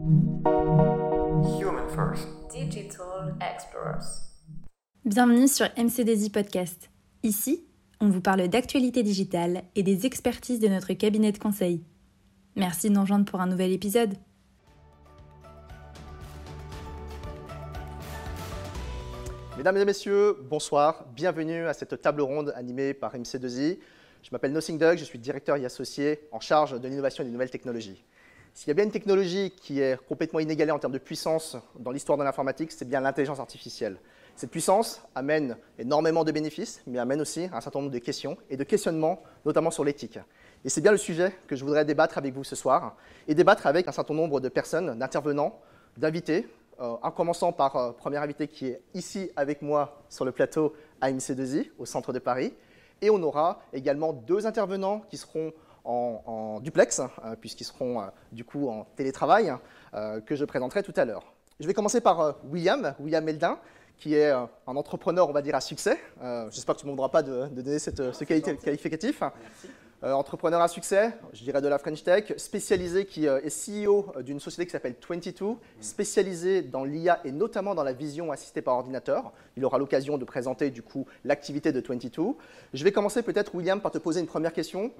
Human First. Digital Explorers. Bienvenue sur MCDZ Podcast. Ici, on vous parle d'actualité digitale et des expertises de notre cabinet de conseil. Merci de nous rejoindre pour un nouvel épisode. Mesdames et messieurs, bonsoir. Bienvenue à cette table ronde animée par MC2I. Je m'appelle Nothing Doug, je suis directeur et associé en charge de l'innovation et des nouvelles technologies. S'il y a bien une technologie qui est complètement inégalée en termes de puissance dans l'histoire de l'informatique, c'est bien l'intelligence artificielle. Cette puissance amène énormément de bénéfices, mais amène aussi un certain nombre de questions et de questionnements, notamment sur l'éthique. Et c'est bien le sujet que je voudrais débattre avec vous ce soir, et débattre avec un certain nombre de personnes, d'intervenants, d'invités, euh, en commençant par euh, premier invité qui est ici avec moi sur le plateau à MC2I, au centre de Paris. Et on aura également deux intervenants qui seront en, duplex, hein, puisqu'ils seront euh, du coup en télétravail, que je présenterai tout à l'heure. Je vais commencer par William, William Meldin, qui est un entrepreneur, on va dire, à succès. J'espère que tu ne m'en pas de, de donner cette, ce qualificatif. Merci. Euh, entrepreneur à succès, je dirais de la French Tech, spécialisé qui euh, est CEO d'une société qui s'appelle 22, spécialisé dans l'IA et notamment dans la vision assistée par ordinateur. Il aura l'occasion de présenter du coup l'activité de 22. Je vais commencer peut-être, William, par te poser une première question.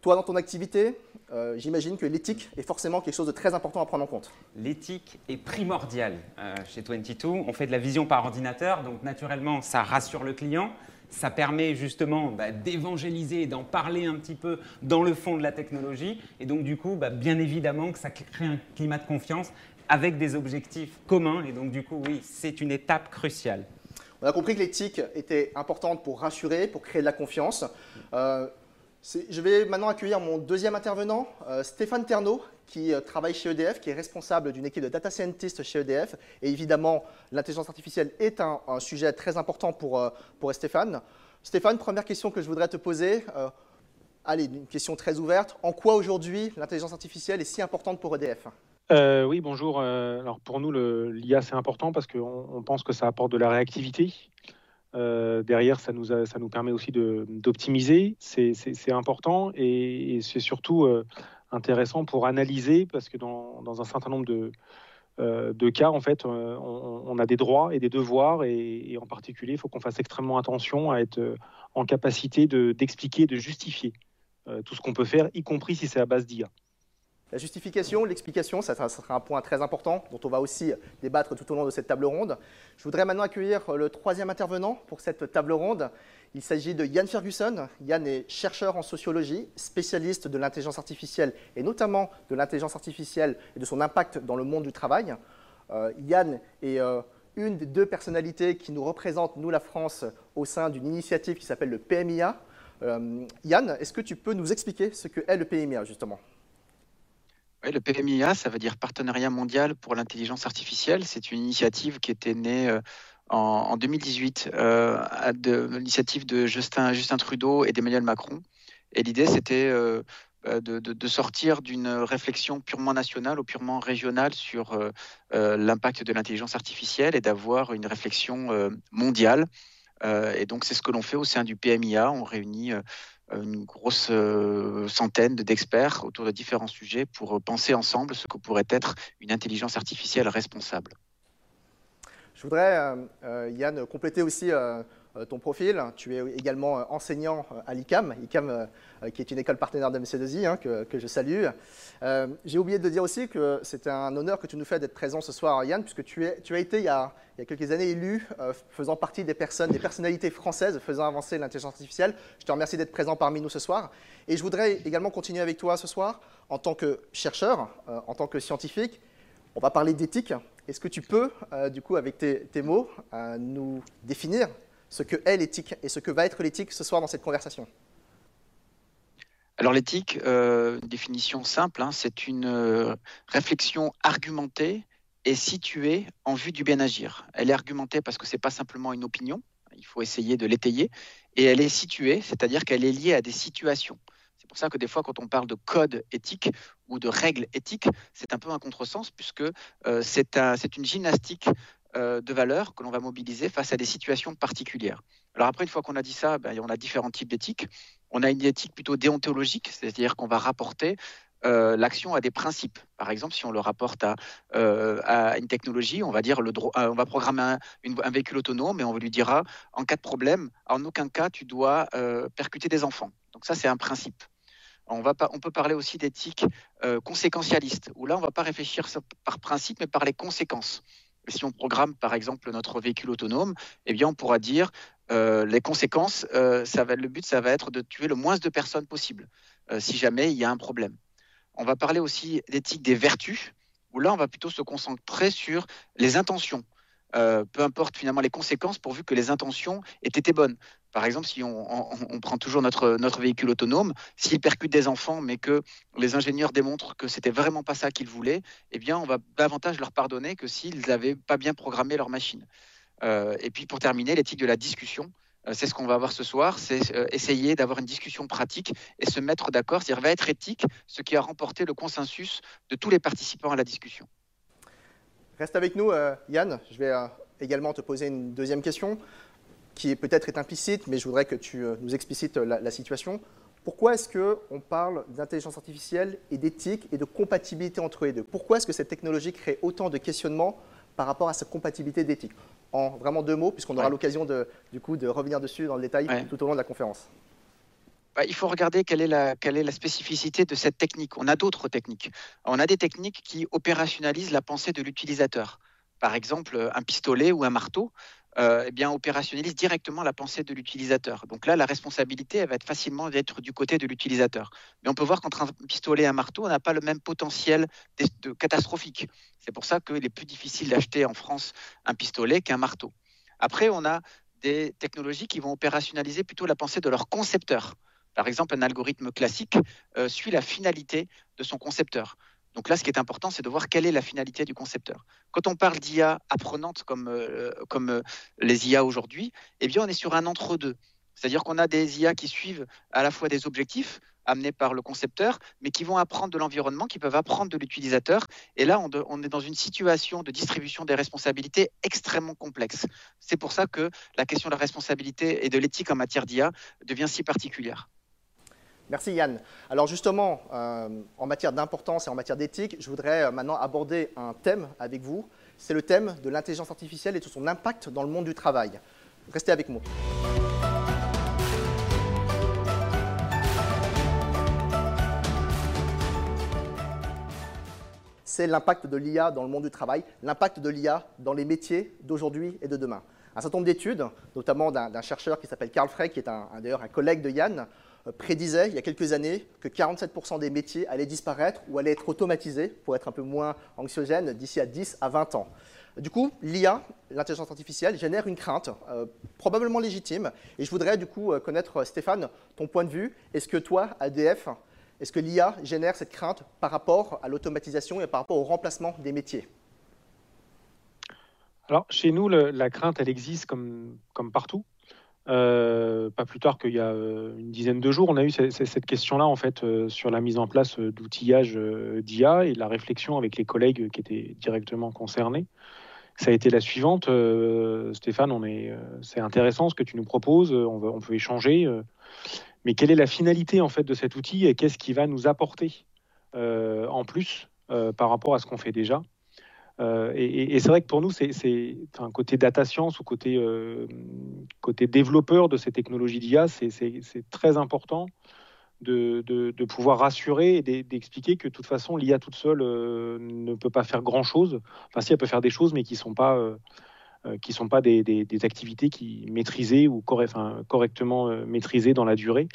Toi, dans ton activité, euh, j'imagine que l'éthique est forcément quelque chose de très important à prendre en compte. L'éthique est primordiale chez 22. On fait de la vision par ordinateur, donc naturellement, ça rassure le client ça permet justement bah, d'évangéliser et d'en parler un petit peu dans le fond de la technologie. Et donc, du coup, bah, bien évidemment que ça crée un climat de confiance avec des objectifs communs. Et donc, du coup, oui, c'est une étape cruciale. On a compris que l'éthique était importante pour rassurer, pour créer de la confiance. Euh, je vais maintenant accueillir mon deuxième intervenant, euh, Stéphane Ternaud, qui euh, travaille chez EDF, qui est responsable d'une équipe de data scientists chez EDF. Et évidemment, l'intelligence artificielle est un, sujet très important pour, euh, pour Stéphane. Stéphane, première question que je voudrais te poser. allez, une question très ouverte. En quoi aujourd'hui l'intelligence artificielle est si importante pour EDF oui, bonjour. alors pour nous, l'IA, c'est important parce qu'on pense que ça apporte de la réactivité. Euh, derrière, ça nous, permet aussi d'optimiser. C'est important et, c'est surtout euh, intéressant pour analyser parce que dans, un certain nombre de, euh, cas, en fait, on, a des droits et des devoirs et, en particulier, il faut qu'on fasse extrêmement attention à être en capacité d'expliquer, de, justifier tout ce qu'on peut faire, y compris si c'est à base d'IA. La justification, l'explication, ça, sera un point très important dont on va aussi débattre tout au long de cette table ronde. Je voudrais maintenant accueillir le troisième intervenant pour cette table ronde. Il s'agit de Yann Ferguson. Yann est chercheur en sociologie, spécialiste de l'intelligence artificielle et notamment de l'intelligence artificielle et de son impact dans le monde du travail. Euh, Yann est euh, une des deux personnalités qui nous représentent, nous la France, au sein d'une initiative qui s'appelle le PMIA. Euh, Yann, est-ce que tu peux nous expliquer ce que est le PMIA justement? Le PMIA, ça veut dire Partenariat mondial pour l'intelligence artificielle. C'est une initiative qui était née euh, en, 2018 euh, de l'initiative de Justin, Trudeau et d'Emmanuel Macron. Et l'idée, c'était euh, de, sortir d'une réflexion purement nationale ou purement régionale sur l'impact de l'intelligence artificielle et d'avoir une réflexion mondiale. et donc, c'est ce que l'on fait au sein du PMIA. On réunit une grosse euh, centaine d'experts autour de différents sujets pour penser ensemble ce que pourrait être une intelligence artificielle responsable. Je voudrais, euh, euh, Yann, compléter aussi euh, ton profil. Tu es également euh, enseignant euh, à l'ICAM, ICAM qui est une école partenaire de MC2I, hein, que, je salue. J'ai oublié de dire aussi que c'est un honneur que tu nous fais d'être présent ce soir, Yann, puisque tu, as été il y a, quelques années élu faisant partie des personnes, des personnalités françaises faisant avancer l'intelligence artificielle. Je te remercie d'être présent parmi nous ce soir. Et je voudrais également continuer avec toi ce soir en tant que chercheur, en tant que scientifique. On va parler d'éthique. Est-ce que tu peux, du coup, avec tes mots, nous définir ce que est l'éthique et ce que va être l'éthique ce soir dans cette conversation alors l'éthique, euh, définition simple, hein, c'est une euh, réflexion argumentée et située en vue du bien agir. Elle est argumentée parce que ce n'est pas simplement une opinion, il faut essayer de l'étayer, et elle est située, c'est-à-dire qu'elle est liée à des situations. C'est pour ça que des fois, quand on parle de code éthique ou de règles éthiques, c'est un peu un contresens, puisque euh, c'est une gymnastique de valeurs que l'on va mobiliser face à des situations particulières. Alors après, une fois qu'on a dit ça, ben, on a différents types d'éthiques. On a une éthique plutôt déontologique, c'est-à-dire qu'on va rapporter euh, l'action a des principes. Par exemple, si on le rapporte à, euh, à une technologie, on va dire on va programmer un, un, véhicule autonome et on lui dira en cas de problème, en aucun cas tu dois percuter des enfants. Donc ça, c'est un principe. On, va pas, on peut parler aussi d'éthique conséquentialiste, où là, on ne va pas réfléchir par principe, mais par les conséquences. Si on programme, par exemple, notre véhicule autonome, eh bien, on pourra dire euh, les conséquences, euh, le but, ça va être de tuer le moins de personnes possible, euh, si jamais il y a un problème. On va parler aussi d'éthique des vertus, où là, on va plutôt se concentrer sur les intentions. peu importe finalement les conséquences, pourvu que les intentions aient été bonnes. Par exemple, si on, prend toujours notre, véhicule autonome, s'il percute des enfants, mais que les ingénieurs démontrent que c'était vraiment pas ça qu'ils voulaient, eh bien, on va davantage leur pardonner que s'ils n'avaient pas bien programmé leur machine. Euh, et puis pour terminer, l'éthique de la discussion. Euh, c'est ce qu'on va voir ce soir, c'est euh, essayer d'avoir une discussion pratique et se mettre d'accord, c'est-à-dire va être éthique, ce qui a remporté le consensus de tous les participants à la discussion. Reste avec nous, Yann. Je vais également te poser une deuxième question qui peut-être est implicite, mais je voudrais que tu nous explicites la, situation. Pourquoi est-ce qu'on parle d'intelligence artificielle et d'éthique et de compatibilité entre les deux? Pourquoi est-ce que cette technologie crée autant de questionnements par rapport à sa compatibilité d'éthique? En vraiment deux mots, puisqu'on aura l'occasion de, du coup, de revenir dessus dans le détail tout au long de la conférence. Bah, il faut regarder quelle est, la, quelle est la spécificité de cette technique. On a d'autres techniques. On a des techniques qui opérationnalisent la pensée de l'utilisateur. Par exemple, un pistolet ou un marteau euh, eh bien, opérationnalise directement la pensée de l'utilisateur. Donc là, la responsabilité, va être facilement d'être du côté de l'utilisateur. Mais on peut voir qu'entre un pistolet et un marteau, on n'a pas le même potentiel de, catastrophique. C'est pour ça qu'il est plus difficile d'acheter en France un pistolet qu'un marteau. Après, on a des technologies qui vont opérationnaliser plutôt la pensée de leur concepteur. Par exemple, un algorithme classique euh, suit la finalité de son concepteur. Donc là, ce qui est important, c'est de voir quelle est la finalité du concepteur. Quand on parle d'IA apprenante comme, euh, comme euh, les IA aujourd'hui, eh bien, on est sur un entre-deux. C'est-à-dire qu'on a des IA qui suivent à la fois des objectifs amenés par le concepteur, mais qui vont apprendre de l'environnement, qui peuvent apprendre de l'utilisateur. Et là, on, on, est dans une situation de distribution des responsabilités extrêmement complexe. C'est pour ça que la question de la responsabilité et de l'éthique en matière d'IA devient si particulière. Merci Yann. Alors justement, euh, en matière d'importance et en matière d'éthique, je voudrais euh, maintenant aborder un thème avec vous. C'est le thème de l'intelligence artificielle et de son impact dans le monde du travail. Restez avec moi. C'est l'impact de l'IA dans le monde du travail, l'impact de l'IA dans les métiers d'aujourd'hui et de demain. Un certain nombre d'études, notamment d'un chercheur qui s'appelle Carl Frey, qui est d'ailleurs un collègue de Yann, prédisait il y a quelques années que 47% des métiers allaient disparaître ou allaient être automatisés pour être un peu moins anxiogène d'ici à 10 à 20 ans. Du coup, l'IA, l'intelligence artificielle, génère une crainte, euh, probablement légitime. Et je voudrais du coup euh, connaître, Stéphane, ton point de vue. Est-ce que toi, ADF, est-ce que l'IA génère cette crainte par rapport à l'automatisation et par rapport au remplacement des métiers? Alors, chez nous, la crainte, elle existe comme, comme partout. Euh, pas plus tard qu'il y a euh, une dizaine de jours, on a eu cette, question-là en fait euh, sur la mise en place d'outillage d'IA et la réflexion avec les collègues qui étaient directement concernés. Ça a été la suivante, Stéphane. On est, c'est intéressant ce que tu nous proposes. On, on peut échanger, mais quelle est la finalité en fait de cet outil et qu'est-ce qui va nous apporter en plus par rapport à ce qu'on fait déjà? Euh, et, c'est vrai que pour nous, c'est un côté data science ou côté, euh, côté développeur de ces technologies d'IA, c'est très important de, de, pouvoir rassurer et d'expliquer que de toute façon, l'IA toute seule euh, ne peut pas faire grand-chose. Enfin, si, elle peut faire des choses, mais qui ne sont pas, qui sont pas des, des, activités qui maîtrisées ou enfin, correctement maîtrisées dans la durée.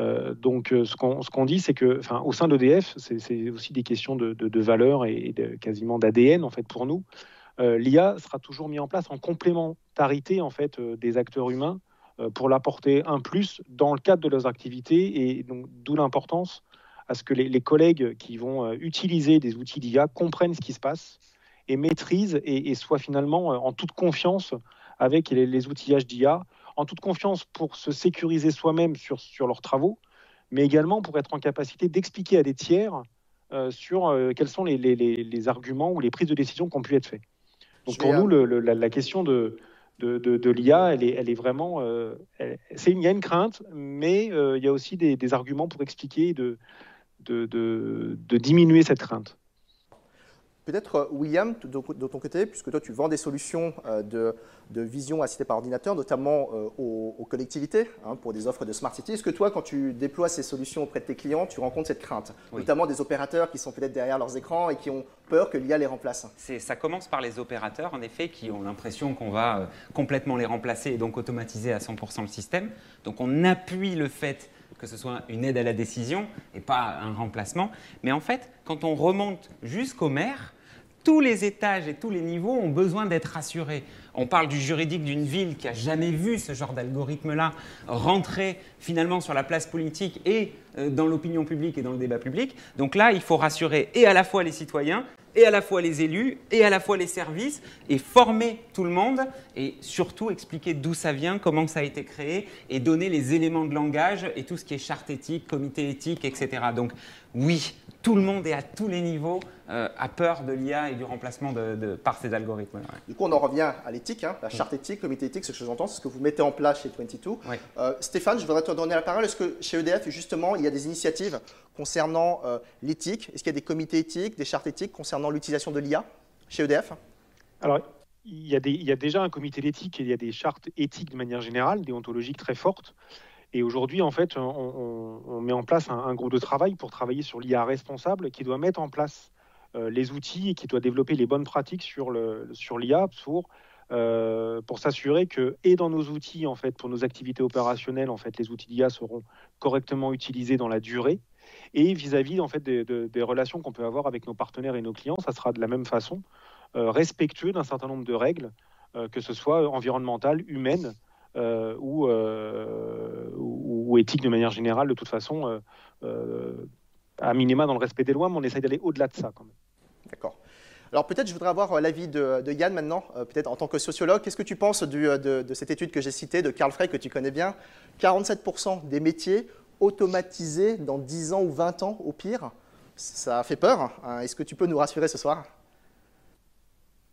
Euh, donc, euh, ce qu'on dit, c'est que, au sein d'EDF, c'est aussi des questions de, valeur et, de, quasiment d'ADN en fait pour nous. Euh, L'IA sera toujours mis en place en complémentarité en fait des acteurs humains pour l'apporter un plus dans le cadre de leurs activités et donc d'où l'importance à ce que les, collègues qui vont utiliser des outils d'IA comprennent ce qui se passe et maîtrisent et, soient finalement en toute confiance avec les, les outillages d'IA en toute confiance pour se sécuriser soi-même sur, sur leurs travaux, mais également pour être en capacité d'expliquer à des tiers euh, sur euh, quels sont les, les, les, arguments ou les prises de décision qui ont pu être faites. Donc pour nous, le, la, question de, de, de, l'IA, elle est, elle est vraiment... Euh, il y a une crainte, mais il y a aussi des, des arguments pour expliquer, de, de, de diminuer cette crainte. Peut-être, euh, William, de, ton côté, puisque toi, tu vends des solutions euh, de, vision assistée par ordinateur, notamment euh, aux, collectivités, hein, pour des offres de Smart City. Est-ce que toi, quand tu déploies ces solutions auprès de tes clients, tu rencontres cette crainte? Notamment des opérateurs qui sont peut-être derrière leurs écrans et qui ont peur que l'IA les remplace Ça commence par les opérateurs, en effet, qui ont l'impression qu'on va complètement les remplacer et donc automatiser à 100% le système. Donc on appuie le fait que ce soit une aide à la décision et pas un remplacement. Mais en fait, quand on remonte jusqu'au maire, tous les étages et tous les niveaux ont besoin d'être rassurés. On parle du juridique d'une ville qui n'a jamais vu ce genre d'algorithme-là rentrer finalement sur la place politique et euh, dans l'opinion publique et dans le débat public. Donc là, il faut rassurer et à la fois les citoyens et à la fois les élus et à la fois les services et former tout le monde et surtout expliquer d'où ça vient, comment ça a été créé et donner les éléments de langage et tout ce qui est charte éthique, comité éthique, etc. Donc oui, tout le monde et à tous les niveaux euh, a peur de l'IA et du remplacement de, par ces algorithmes. Du coup, on en revient à l'éthique, hein, la charte éthique, comité éthique, ce que j'entends, c'est ce que vous mettez en place chez 22. Euh, Stéphane, je voudrais te donner la parole. Est-ce que chez EDF, justement, il y a des initiatives concernant euh, l'éthique? Est-ce qu'il y a des comités éthiques, des chartes éthiques concernant l'utilisation de l'IA chez EDF Alors, il y, a il y, a déjà un comité d'éthique et il y a des chartes éthiques de manière générale, déontologiques très fortes. Et aujourd'hui, en fait, on, met en place un, groupe de travail pour travailler sur l'IA responsable qui doit mettre en place euh, les outils et qui doit développer les bonnes pratiques sur l'IA pour, euh, pour s'assurer que, et dans nos outils, en fait, pour nos activités opérationnelles, en fait, les outils d'IA seront correctement utilisés dans la durée. Et vis-à-vis en fait, des, relations qu'on peut avoir avec nos partenaires et nos clients, ça sera de la même façon, euh, respectueux d'un certain nombre de règles, que ce soit environnementales, humaines, ou, ou, éthique de manière générale, de toute façon, euh, à minima dans le respect des lois, mais on essaye d'aller au-delà de ça quand même. D'accord. Alors peut-être je voudrais avoir l'avis de, Yann maintenant, peut-être en tant que sociologue. Qu'est-ce que tu penses de, cette étude que j'ai citée de Carl Frey, que tu connais bien? 47% des métiers automatisés dans 10 ans ou 20 ans au pire. Ça fait peur. Hein. Est-ce que tu peux nous rassurer ce soir?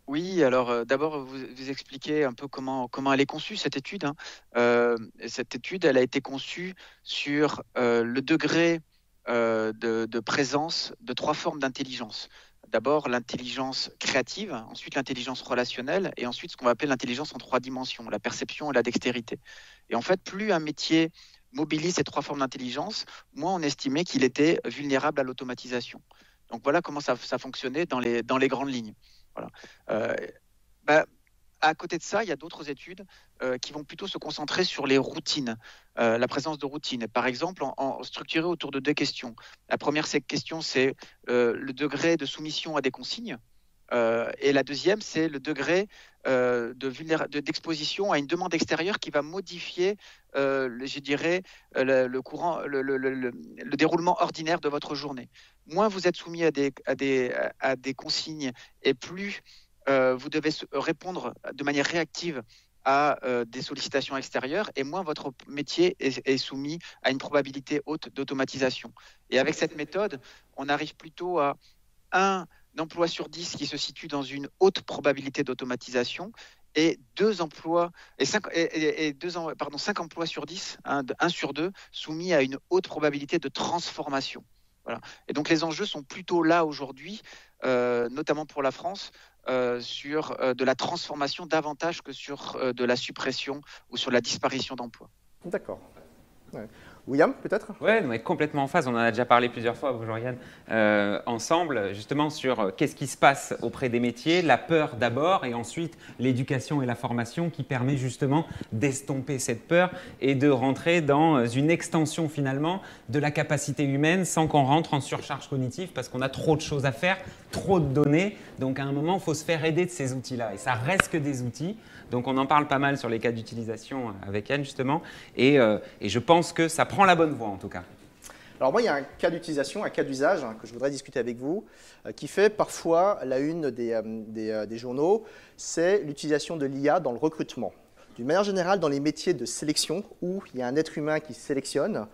Oui, alors euh, d'abord vous, expliquer un peu comment, elle est conçue cette étude. Hein. Euh, cette étude, elle a été conçue sur euh, le degré de, présence de trois formes d'intelligence. D'abord l'intelligence créative, ensuite l'intelligence relationnelle et ensuite ce qu'on va appeler l'intelligence en trois dimensions, la perception et la dextérité. Et en fait, plus un métier mobilise ces trois formes d'intelligence, moins on estimait qu'il était vulnérable à l'automatisation. Donc voilà comment ça, fonctionnait dans les grandes lignes. Euh, bah, à côté de ça, il y a d'autres études euh, qui vont plutôt se concentrer sur les routines, euh, la présence de routines. Par exemple, en, structuré autour de deux questions. La première question, c'est le degré de soumission à des consignes. et la deuxième, c'est le degré d'exposition à une demande extérieure qui va modifier, je dirais, le, courant, le, déroulement ordinaire de votre journée. Moins vous êtes soumis à des, consignes et plus euh, vous devez répondre de manière réactive à euh, des sollicitations extérieures et moins votre métier est, soumis à une probabilité haute d'automatisation. Et avec cette méthode, on arrive plutôt à un emploi sur dix qui se situe dans une haute probabilité d'automatisation et deux emplois et cinq, et, deux, pardon, cinq emplois sur dix, un, un sur deux, soumis à une haute probabilité de transformation. Voilà. Et donc les enjeux sont plutôt là aujourd'hui, euh, notamment pour la France, euh, sur euh, de la transformation davantage que sur de la suppression ou sur la disparition d'emplois. D'accord. William, peut-être? Oui, complètement en phase. On en a déjà parlé plusieurs fois, bonjour Yann, euh, ensemble, justement sur euh, qu'est-ce qui se passe auprès des métiers, la peur d'abord, et ensuite l'éducation et la formation qui permet justement d'estomper cette peur et de rentrer dans euh, une extension finalement de la capacité humaine sans qu'on rentre en surcharge cognitive parce qu'on a trop de choses à faire, trop de données. Donc à un moment, il faut se faire aider de ces outils-là. Et ça reste que des outils. Donc on en parle pas mal sur les cas d'utilisation avec Yann justement. Et, et je pense que ça prend la bonne voie en tout cas. Alors moi, il y a un cas d'utilisation, un cas d'usage hein, que je voudrais discuter avec vous, euh, qui fait parfois la une euh, euh, des, journaux, c'est l'utilisation de l'IA dans le recrutement. D'une manière générale, dans les métiers de sélection, où il y a un être humain qui sélectionne,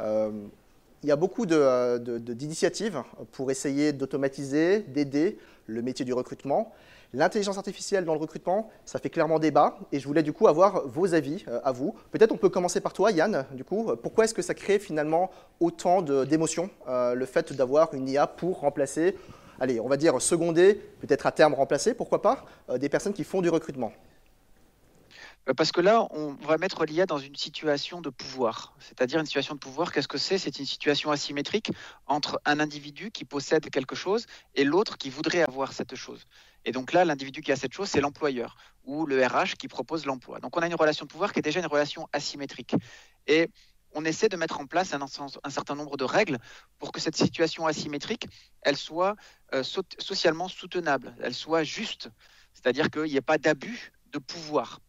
il y a beaucoup d'initiatives pour essayer d'automatiser, d'aider le métier du recrutement. L'intelligence artificielle dans le recrutement, ça fait clairement débat et je voulais du coup avoir vos avis euh, à vous. Peut-être on peut commencer par toi, Yann. Du coup, pourquoi est-ce que ça crée finalement autant d'émotions, euh, le fait d'avoir une IA pour remplacer, allez, on va dire seconder, peut-être à terme remplacer, pourquoi pas, euh, des personnes qui font du recrutement? Parce que là, on va mettre l'IA dans une situation de pouvoir. C'est-à-dire une situation de pouvoir, qu'est-ce que c'est? C'est une situation asymétrique entre un individu qui possède quelque chose et l'autre qui voudrait avoir cette chose. Et donc là, l'individu qui a cette chose, c'est l'employeur ou le RH qui propose l'emploi. Donc on a une relation de pouvoir qui est déjà une relation asymétrique. Et on essaie de mettre en place un, un, certain nombre de règles pour que cette situation asymétrique, elle soit euh, socialement soutenable, elle soit juste. C'est-à-dire qu'il n'y ait pas d'abus de pouvoir.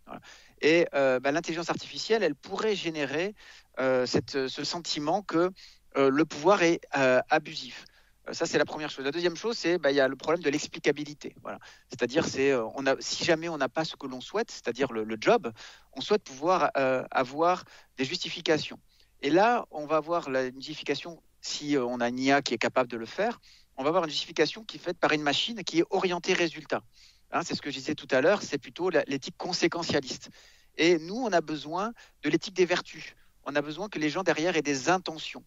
Et euh, bah, l'intelligence artificielle, elle pourrait générer euh, cette, ce sentiment que euh, le pouvoir est abusif. Ça, c'est la première chose. La deuxième chose, c'est bah, il y a le problème de l'explicabilité. Voilà. C'est-à-dire, si jamais on n'a pas ce que l'on souhaite, c'est-à-dire le, job, on souhaite pouvoir avoir des justifications. Et là, on va avoir la justification, si on a une IA qui est capable de le faire, on va avoir une justification qui est faite par une machine qui est orientée résultat. Hein, c'est ce que je disais tout à l'heure, c'est plutôt l'éthique conséquentialiste. Et nous, on a besoin de l'éthique des vertus. On a besoin que les gens derrière aient des intentions.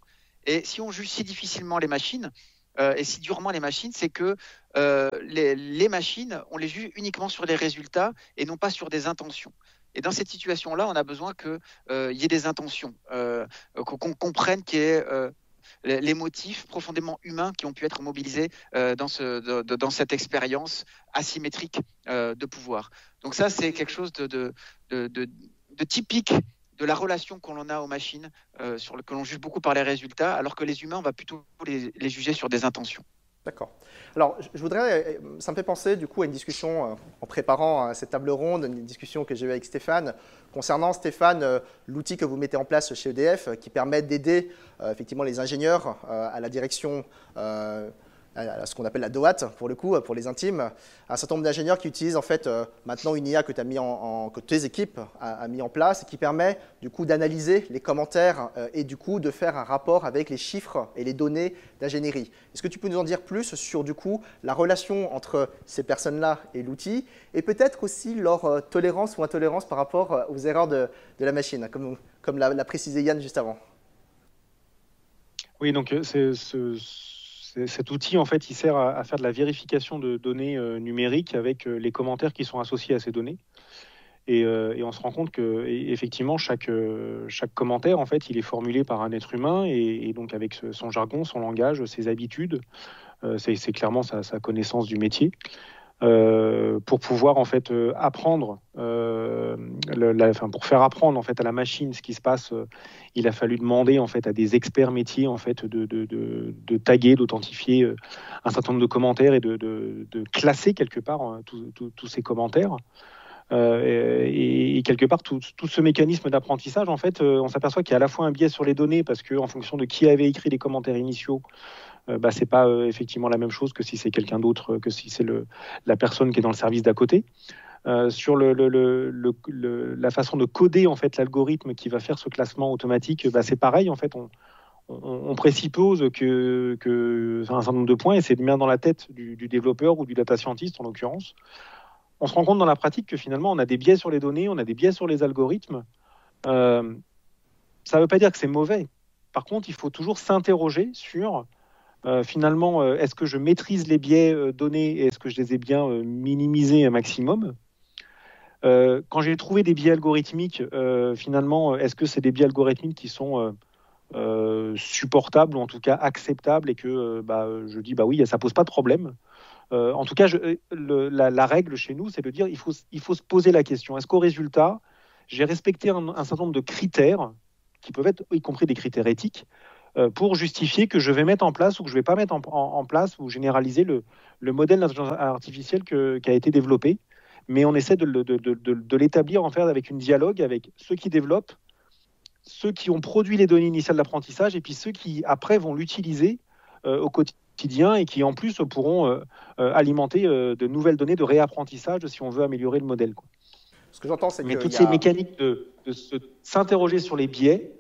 Et si on juge si difficilement les machines, euh, et si durement les machines, c'est que euh, les, machines, on les juge uniquement sur les résultats et non pas sur des intentions. Et dans cette situation-là, on a besoin qu'il euh, y ait des intentions, qu'on comprenne qu'il y ait les motifs profondément humains qui ont pu être mobilisés euh, dans, ce, dans cette expérience asymétrique euh, de pouvoir. Donc ça, c'est quelque chose de, typique de la relation qu'on a aux machines, euh, sur le, que l'on juge beaucoup par les résultats, alors que les humains, on va plutôt les, les juger sur des intentions. D'accord. Alors, je voudrais, ça me fait penser du coup à une discussion en préparant cette table ronde, une discussion que j'ai eue avec Stéphane, concernant Stéphane, l'outil que vous mettez en place chez EDF qui permet d'aider effectivement les ingénieurs à la direction ce qu'on appelle la DOAT, pour le coup, pour les intimes, un certain nombre d'ingénieurs qui utilisent en fait euh, maintenant une IA que, as mis en, que tes équipes a, mis en place et qui permet du coup d'analyser les commentaires euh, et du coup de faire un rapport avec les chiffres et les données d'ingénierie. Est-ce que tu peux nous en dire plus sur du coup la relation entre ces personnes-là et l'outil et peut-être aussi leur euh, tolérance ou intolérance par rapport aux erreurs de, la machine, comme, comme l'a précisé Yann juste avant? Oui, donc c'est ce cet outil, en fait, il sert à, faire de la vérification de données euh, numériques avec euh, les commentaires qui sont associés à ces données. Et, euh, on se rend compte que effectivement chaque, chaque commentaire en fait il est formulé par un être humain et, donc avec son jargon, son langage, ses habitudes, c'est clairement sa, connaissance du métier. Euh, pour pouvoir en fait euh, apprendre, euh, pour faire apprendre en fait à la machine ce qui se passe, il a fallu demander en fait à des experts métiers en fait de, taguer, d'authentifier un certain nombre de commentaires et de, classer quelque part hein, tous ces commentaires. et, quelque part, tout, tout ce mécanisme d'apprentissage, en fait, on s'aperçoit qu'il y a à la fois un biais sur les données, parce qu'en fonction de qui avait écrit les commentaires initiaux, bah, c'est pas euh, effectivement la même chose que si c'est quelqu'un d'autre, que si c'est la personne qui est dans le service d'à côté. Euh, sur la façon de coder en fait l'algorithme qui va faire ce classement automatique, bah, c'est pareil en fait. On, on, présuppose un certain nombre de points et c'est bien dans la tête du, développeur ou du data scientist en l'occurrence. On se rend compte dans la pratique que finalement on a des biais sur les données, on a des biais sur les algorithmes. ça ne veut pas dire que c'est mauvais. Par contre, il faut toujours s'interroger sur euh, finalement, euh, est-ce que je maîtrise les biais euh, donnés et est-ce que je les ai bien minimisés un maximum? Quand j'ai trouvé des biais algorithmiques, finalement, est-ce que c'est des biais algorithmiques qui sont supportables ou en tout cas acceptables et que bah, je dis bah oui, ça pose pas de problème? en tout cas, la, règle chez nous, c'est de dire il faut, se poser la question est-ce qu'au résultat, j'ai respecté un, un certain nombre de critères qui peuvent être y compris des critères éthiques pour justifier que je vais mettre en place ou que je ne vais pas mettre en, place ou généraliser le, modèle d'intelligence artificielle qui a été développé. Mais on essaie de, l'établir en fait avec une dialogue avec ceux qui développent, ceux qui ont produit les données initiales d'apprentissage et puis ceux qui après vont l'utiliser euh, au quotidien et qui en plus pourront euh, alimenter de nouvelles données de réapprentissage si on veut améliorer le modèle. Ce que j'entends, c'est Mais toutes ces mécaniques de, s'interroger sur les biais,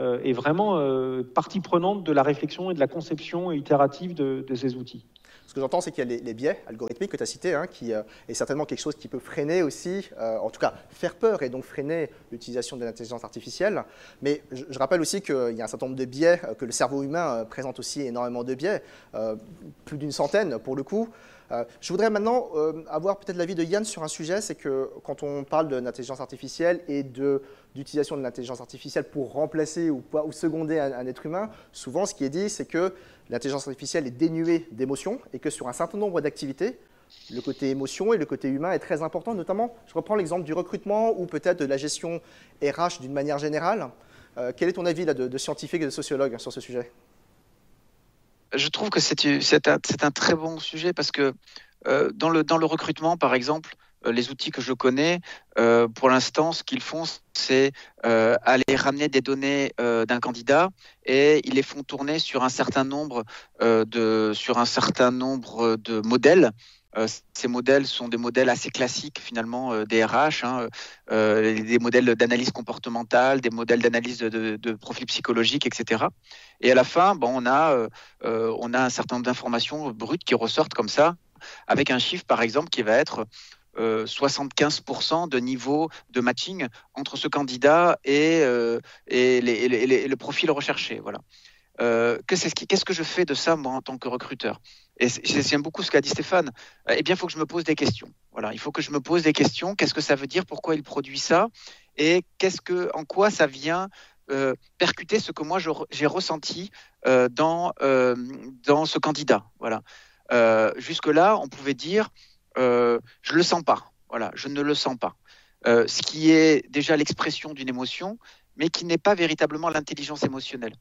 est vraiment partie prenante de la réflexion et de la conception itérative de ces outils. Ce que j'entends, c'est qu'il y a les, biais algorithmiques que tu as cités, hein, qui euh, est certainement quelque chose qui peut freiner aussi, euh, en tout cas faire peur et donc freiner l'utilisation de l'intelligence artificielle. Mais je, rappelle aussi qu'il y a un certain nombre de biais, euh, que le cerveau humain présente aussi énormément de biais, plus d'une centaine pour le coup. je voudrais maintenant avoir peut-être l'avis de Yann sur un sujet, c'est que quand on parle de l'intelligence artificielle et d'utilisation de, l'intelligence artificielle pour remplacer ou, ou seconder un, être humain, souvent ce qui est dit, c'est que l'intelligence artificielle est dénuée d'émotions et que sur un certain nombre d'activités, le côté émotion et le côté humain est très important, notamment, je reprends l'exemple du recrutement ou peut-être de la gestion RH d'une manière générale. Euh, quel est ton avis là, de, scientifique et de sociologue sur ce sujet? Je trouve que c'est un, très bon sujet parce que euh, dans, le, recrutement, par exemple, les outils que je connais, euh, pour l'instant, ce qu'ils font, c'est euh, aller ramener des données d'un candidat et ils les font tourner sur un certain nombre de, sur un certain nombre de modèles. ces modèles sont des modèles assez classiques finalement des RH, hein, des modèles d'analyse comportementale, des modèles d'analyse de, de, profil psychologique, etc. Et à la fin, bon, on, a, on a un certain nombre d'informations brutes qui ressortent comme ça, avec un chiffre par exemple qui va être 75% euh, de niveau de matching entre ce candidat et, euh, et, le profil recherché. Voilà. Euh, qu'est-ce que je fais de ça, moi, en tant que recruteur? Et j'aime beaucoup ce qu'a dit Stéphane. Eh bien, il faut que je me pose des questions. Voilà, il faut que je me pose des questions. Qu'est-ce que ça veut dire? Pourquoi il produit ça? Et qu'est-ce que, en quoi ça vient percuter ce que moi j'ai ressenti dans, dans ce candidat? Voilà. Jusque-là, on pouvait dire euh, je le sens pas. Voilà, je ne le sens pas. Euh, ce qui est déjà l'expression d'une émotion, mais qui n'est pas véritablement l'intelligence émotionnelle.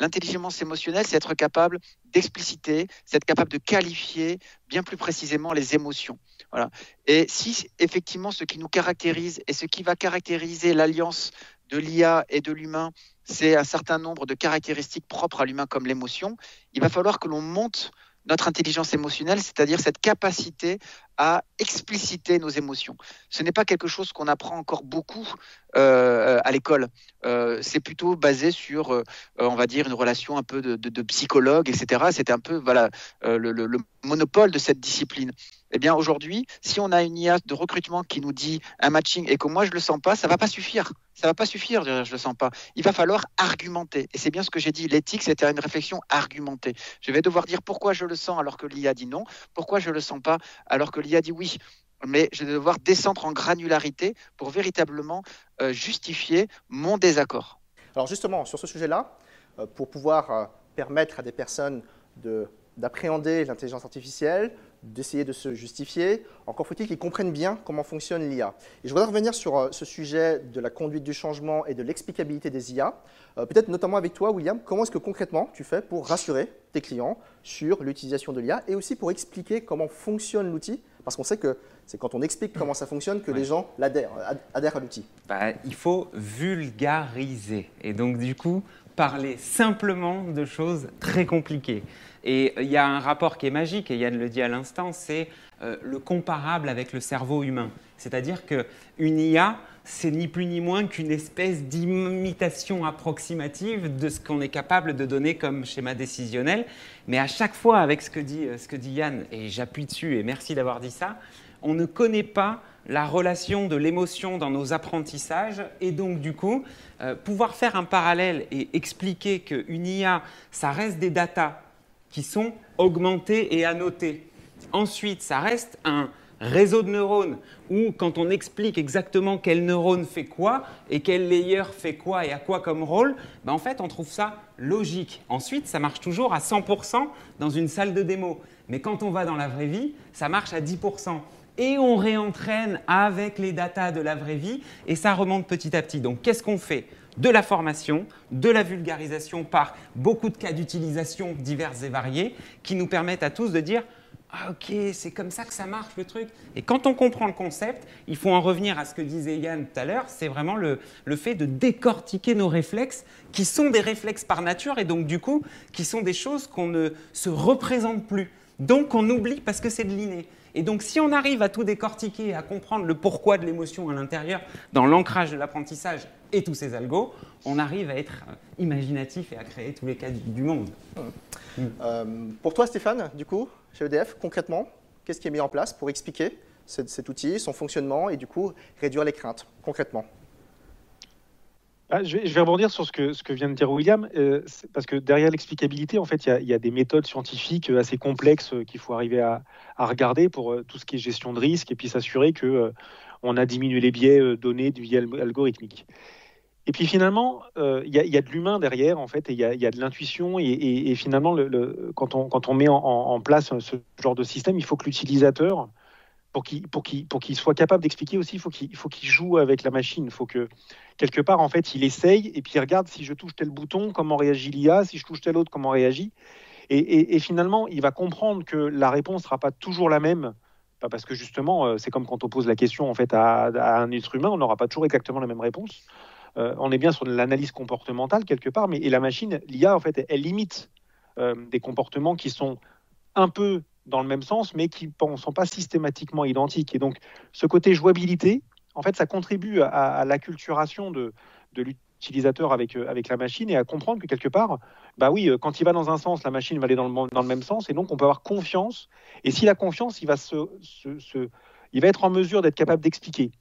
L'intelligence émotionnelle, c'est être capable d'expliciter, c'est être capable de qualifier bien plus précisément les émotions. Voilà. Et si effectivement ce qui nous caractérise et ce qui va caractériser l'alliance de l'IA et de l'humain, c'est un certain nombre de caractéristiques propres à l'humain comme l'émotion, il va falloir que l'on monte notre intelligence émotionnelle, c'est-à-dire cette capacité à expliciter nos émotions. Ce n'est pas quelque chose qu'on apprend encore beaucoup euh, à l'école. Euh, c'est plutôt basé sur, euh, on va dire, une relation un peu de, psychologue, etc. C'était un peu voilà, le, monopole de cette discipline. Eh bien, aujourd'hui, si on a une IA de recrutement qui nous dit un matching et que moi je le sens pas, ça va pas suffire. Ça va pas suffire je le sens pas. Il va falloir argumenter. Et c'est bien ce que j'ai dit. L'éthique, c'était une réflexion argumentée. Je vais devoir dire pourquoi je le sens alors que l'IA dit non, pourquoi je le sens pas alors que l'IA dit oui mais je vais devoir descendre en granularité pour véritablement euh, justifier mon désaccord. Alors justement, sur ce sujet-là, euh, pour pouvoir euh, permettre à des personnes d'appréhender l'intelligence artificielle, d'essayer de se justifier, encore faut-il qu'ils comprennent bien comment fonctionne l'IA. Et je voudrais revenir sur ce sujet de la conduite du changement et de l'explicabilité des IA. Peut-être notamment avec toi, William, comment est-ce que concrètement tu fais pour rassurer tes clients sur l'utilisation de l'IA et aussi pour expliquer comment fonctionne l'outil Parce qu'on sait que c'est quand on explique comment ça fonctionne que les gens adhèrent, adhèrent à l'outil. Bah, il faut vulgariser. Et donc, du coup, parler simplement de choses très compliquées. Et il y a un rapport qui est magique, et Yann le dit à l'instant, c'est euh, le comparable avec le cerveau humain. C'est-à-dire qu'une IA, c'est ni plus ni moins qu'une espèce d'imitation approximative de ce qu'on est capable de donner comme schéma décisionnel. Mais à chaque fois, avec ce que dit, ce que dit Yann, et j'appuie dessus, et merci d'avoir dit ça, on ne connaît pas la relation de l'émotion dans nos apprentissages et donc du coup euh, pouvoir faire un parallèle et expliquer qu'une IA, ça reste des datas qui sont augmentées et annotées. Ensuite, ça reste un réseau de neurones où quand on explique exactement quel neurone fait quoi et quel layer fait quoi et à quoi comme rôle, ben en fait on trouve ça logique. Ensuite, ça marche toujours à 100% dans une salle de démo. Mais quand on va dans la vraie vie, ça marche à 10% et on réentraîne avec les datas de la vraie vie et ça remonte petit à petit. Donc qu'est-ce qu'on fait? De la formation, de la vulgarisation par beaucoup de cas d'utilisation divers et variés qui nous permettent à tous de dire ah ok, c'est comme ça que ça marche le truc. Et quand on comprend le concept, il faut en revenir à ce que disait Yann tout à l'heure, c'est vraiment le, le, fait de décortiquer nos réflexes, qui sont des réflexes par nature, et donc du coup, qui sont des choses qu'on ne se représente plus. Donc on oublie parce que c'est de l'inné. Et donc, si on arrive à tout décortiquer, à comprendre le pourquoi de l'émotion à l'intérieur, dans l'ancrage de l'apprentissage, et tous ces algos, on arrive à être imaginatif et à créer tous les cas du monde. pour toi, Stéphane, du coup, chez EDF, concrètement, qu'est-ce qui est mis en place pour expliquer cet, outil, son fonctionnement et du coup réduire les craintes, concrètement? Ah, je, vais, rebondir sur ce que, vient de dire William, euh, parce que derrière l'explicabilité, en fait, il y, a des méthodes scientifiques assez complexes qu'il faut arriver à, regarder pour euh, tout ce qui est gestion de risque et puis s'assurer que euh, on a diminué les biais donnés du biais algorithmique. Et puis finalement, il y, a de l'humain derrière, en fait, et il y, a de l'intuition. Et, finalement, le, quand, on, met en, place ce genre de système, il faut que l'utilisateur pour qu'il soit capable d'expliquer aussi, il faut qu'il joue avec la machine. Il faut que quelque part en fait il essaye et puis il regarde si je touche tel bouton comment réagit l'IA, si je touche tel autre comment réagit. Et, finalement il va comprendre que la réponse sera pas toujours la même. Parce que justement, euh, c'est comme quand on pose la question en fait à, un être humain, on n'aura pas toujours exactement la même réponse. Euh, on est bien sur l'analyse comportementale quelque part, mais et la machine, l'IA en fait, elle, limite euh, des comportements qui sont un peu dans le même sens, mais qui ne sont pas systématiquement identiques. Et donc, ce côté jouabilité, en fait, ça contribue à, l'acculturation de, l'utilisateur avec, euh, avec la machine et à comprendre que quelque part, bah oui, quand il va dans un sens, la machine va aller dans le, dans le même sens, et donc on peut avoir confiance. Et si la confiance, il va, se, se, il va être en mesure d'être capable d'expliquer,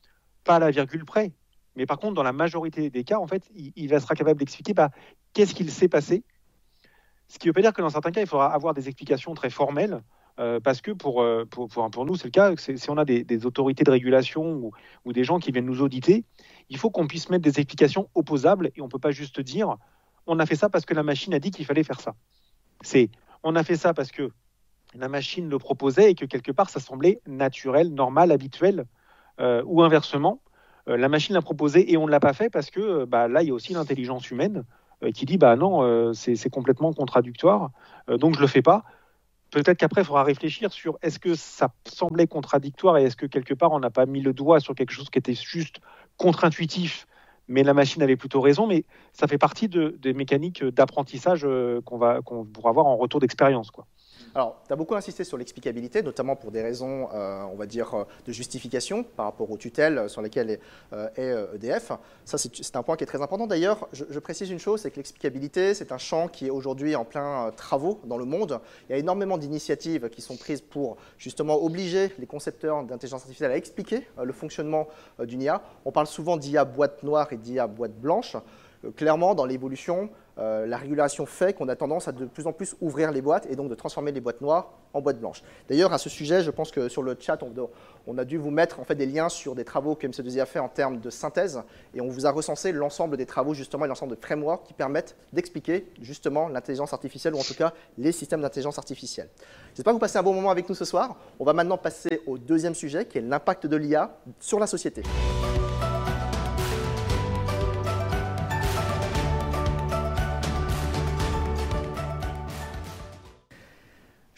pas à la virgule près, mais par contre, dans la majorité des cas, en fait, il, sera capable d'expliquer bah, qu'est-ce qu'il s'est passé. Ce qui ne veut pas dire que dans certains cas, il faudra avoir des explications très formelles. Euh, parce que pour, euh, pour, pour, nous, c'est le cas, si on a des, autorités de régulation ou, des gens qui viennent nous auditer, il faut qu'on puisse mettre des explications opposables et on ne peut pas juste dire on a fait ça parce que la machine a dit qu'il fallait faire ça. C'est on a fait ça parce que la machine le proposait et que quelque part ça semblait naturel, normal, habituel, euh, ou inversement, la machine l'a proposé et on ne l'a pas fait parce que bah, là il y a aussi l'intelligence humaine qui dit bah non, c'est complètement contradictoire, donc je le fais pas peut-être qu'après, il faudra réfléchir sur est-ce que ça semblait contradictoire et est-ce que quelque part, on n'a pas mis le doigt sur quelque chose qui était juste contre-intuitif, mais la machine avait plutôt raison. Mais ça fait partie de, des mécaniques d'apprentissage euh, qu'on pourra avoir en retour d'expérience. quoi. Alors, tu as beaucoup insisté sur l'explicabilité, notamment pour des raisons, euh, on va dire, euh, de justification par rapport aux tutelles sur lesquelles est, EDF. E Ça, c'est un point qui est très important. D'ailleurs, je, précise une chose, c'est que l'explicabilité, c'est un champ qui est aujourd'hui en plein travaux dans le monde. Il y a énormément d'initiatives qui sont prises pour justement obliger les concepteurs d'intelligence artificielle à expliquer le fonctionnement d'une IA. On parle souvent d'IA boîte noire et d'IA boîte blanche. clairement, dans l'évolution, euh, la régulation fait qu'on a tendance à de plus en plus ouvrir les boîtes et donc de transformer les boîtes noires en boîtes blanches. D'ailleurs, à ce sujet, je pense que sur le chat, on, a dû vous mettre en fait des liens sur des travaux que MC2I a fait en termes de synthèse et on vous a recensé l'ensemble des travaux justement et l'ensemble de frameworks qui permettent d'expliquer justement l'intelligence artificielle ou en tout cas les systèmes d'intelligence artificielle. J'espère que vous passez un bon moment avec nous ce soir. On va maintenant passer au deuxième sujet qui est l'impact de l'IA sur la société.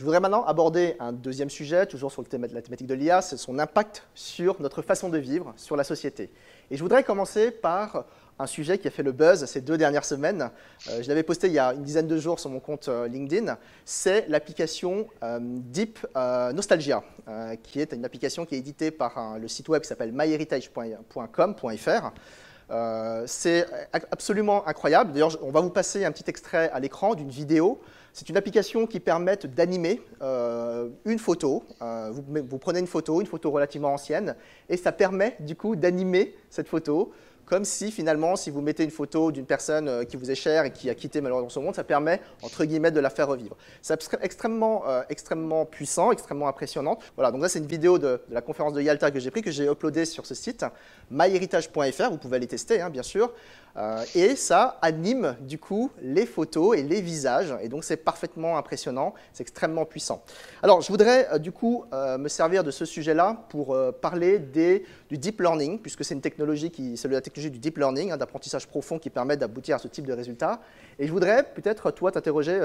Je voudrais maintenant aborder un deuxième sujet, toujours sur le la thématique de l'IA, c'est son impact sur notre façon de vivre, sur la société. Et je voudrais commencer par un sujet qui a fait le buzz ces deux dernières semaines. Euh, je l'avais posté il y a une dizaine de jours sur mon compte euh, LinkedIn. C'est l'application euh, Deep Nostalgia, qui est une application qui est éditée par le site web qui s'appelle myheritage.com.fr. c'est absolument incroyable. D'ailleurs, on va vous passer un petit extrait à l'écran d'une vidéo c'est une application qui permet d'animer euh, une photo. Euh, vous, prenez une photo, une photo relativement ancienne, et ça permet du coup d'animer cette photo comme si finalement, si vous mettez une photo d'une personne euh, qui vous est chère et qui a quitté malheureusement ce monde, ça permet, entre guillemets, de la faire revivre. C'est extrêmement, extrêmement puissant, extrêmement impressionnant. Voilà, donc là, c'est une vidéo de, la conférence de Yalta que j'ai pris, que j'ai uploadée sur ce site, myheritage.fr, vous pouvez aller tester, hein, bien sûr. Euh, et ça anime du coup les photos et les visages. Et donc c'est parfaitement impressionnant, c'est extrêmement puissant. Alors je voudrais euh, du coup euh, me servir de ce sujet-là pour parler du deep learning, puisque c'est une technologie qui, c'est la technologie du deep learning, hein, d'apprentissage profond qui permet d'aboutir à ce type de résultats. Et je voudrais peut-être toi t'interroger,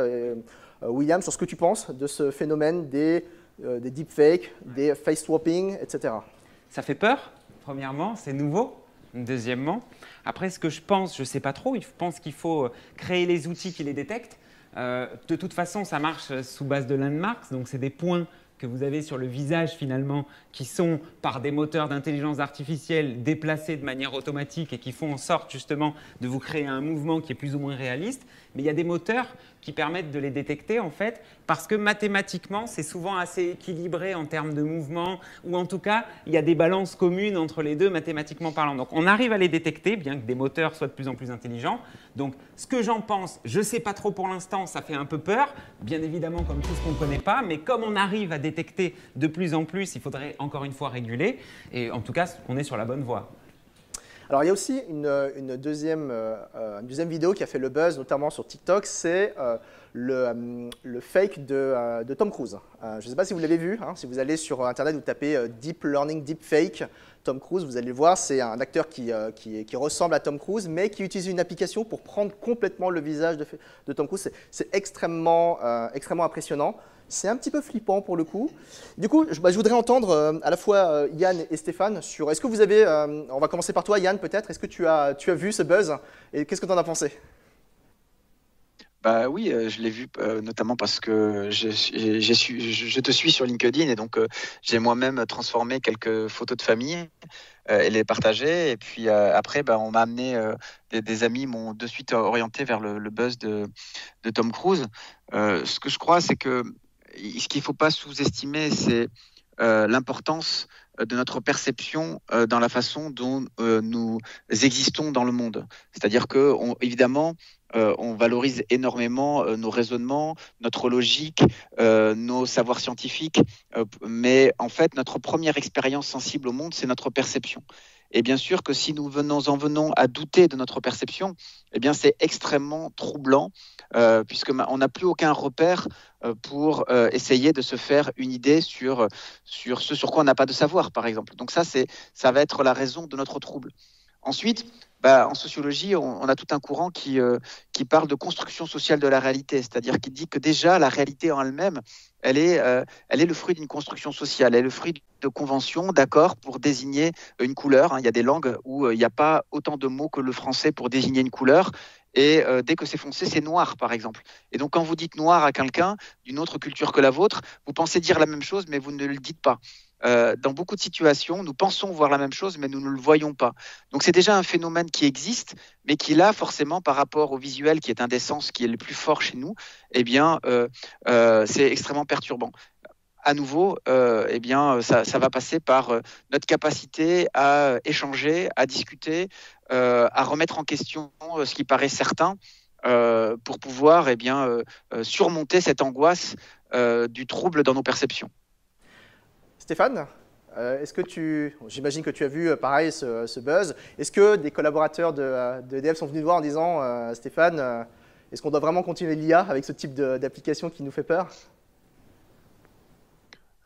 William, sur ce que tu penses de ce phénomène des, des deepfakes, des face swapping, etc. Ça fait peur, premièrement, c'est nouveau. Deuxièmement, après, ce que je pense, je ne sais pas trop, je pense qu'il faut euh, créer les outils qui les détectent. Euh, de toute façon, ça marche sous base de landmarks, donc c'est des points que vous avez sur le visage finalement, qui sont par des moteurs d'intelligence artificielle déplacés de manière automatique et qui font en sorte justement de vous créer un mouvement qui est plus ou moins réaliste. Mais il y a des moteurs permettent de les détecter en fait, parce que mathématiquement, c'est souvent assez équilibré en termes de mouvement, ou en tout cas, il y a des balances communes entre les deux mathématiquement parlant. Donc on arrive à les détecter, bien que des moteurs soient de plus en plus intelligents. Donc ce que j'en pense, je sais pas trop pour l'instant, ça fait un peu peur, bien évidemment comme tout ce qu'on ne connaît pas, mais comme on arrive à détecter de plus en plus, il faudrait encore une fois réguler, et en tout cas, on est sur la bonne voie. Alors il y a aussi une, deuxième, euh, une deuxième vidéo qui a fait le buzz, notamment sur TikTok, c'est euh, le, le, fake de, euh, Tom Cruise. je ne sais pas si vous l'avez vu, hein, si vous allez sur Internet, vous tapez Deep Learning Deep Fake Tom Cruise, vous allez le voir, c'est un acteur qui, ressemble à Tom Cruise, mais qui utilise une application pour prendre complètement le visage de, Tom Cruise. C'est extrêmement impressionnant. C'est un petit peu flippant pour le coup. Du coup, je, bah, voudrais entendre euh, à la fois euh, Yann et Stéphane sur. Est-ce que vous avez. Euh, on va commencer par toi, Yann, peut-être. Est-ce que tu as, tu as vu ce buzz et qu'est-ce que tu en as pensé? Bah oui, je l'ai vu notamment parce que je, te suis sur LinkedIn et donc j'ai moi-même transformé quelques photos de famille et les partagé. Et puis après, bah, on m'a amené, des, amis m'ont de suite orienté vers le, buzz de, Tom Cruise. ce que je crois, c'est que ce qu'il ne faut pas sous-estimer, c'est euh, l'importance euh, de notre perception euh, dans la façon dont nous existons dans le monde. C'est-à-dire que, évidemment, on valorise énormément nos raisonnements, notre logique, nos savoirs scientifiques, mais en fait, notre première expérience sensible au monde, c'est notre perception. Et bien sûr que si nous venons, en venons à douter de notre perception, eh bien c'est extrêmement troublant, euh, puisqu'on n'a plus aucun repère euh, pour euh, essayer de se faire une idée sur, sur ce sur quoi on n'a pas de savoir, par exemple. Donc ça, ça va être la raison de notre trouble. Ensuite, bah, en sociologie, on, a tout un courant qui, euh, qui parle de construction sociale de la réalité, c'est-à-dire qui dit que déjà la réalité en elle-même, elle est, euh, elle est le fruit d'une construction sociale, elle est le fruit de conventions, d'accords pour désigner une couleur. Hein. Il y a des langues où euh, il n'y a pas autant de mots que le français pour désigner une couleur. Et dès que c'est foncé, c'est noir, par exemple. Et donc, quand vous dites noir à quelqu'un d'une autre culture que la vôtre, vous pensez dire la même chose, mais vous ne le dites pas. Euh, dans beaucoup de situations, nous pensons voir la même chose, mais nous ne le voyons pas. Donc c'est déjà un phénomène qui existe, mais qui là, forcément, par rapport au visuel, qui est un des sens qui est le plus fort chez nous, eh bien, euh, euh, c'est extrêmement perturbant. À nouveau, eh bien, ça, va passer par notre capacité à échanger, à discuter, à remettre en question ce qui paraît certain. pour pouvoir eh bien, surmonter cette angoisse du trouble dans nos perceptions. Stéphane, euh, est-ce que tu, j'imagine que tu as vu euh, pareil ce, buzz. Est-ce que des collaborateurs de, euh, de sont venus nous voir en disant, Stéphane, est-ce qu'on doit vraiment continuer l'IA avec ce type d'application qui nous fait peur?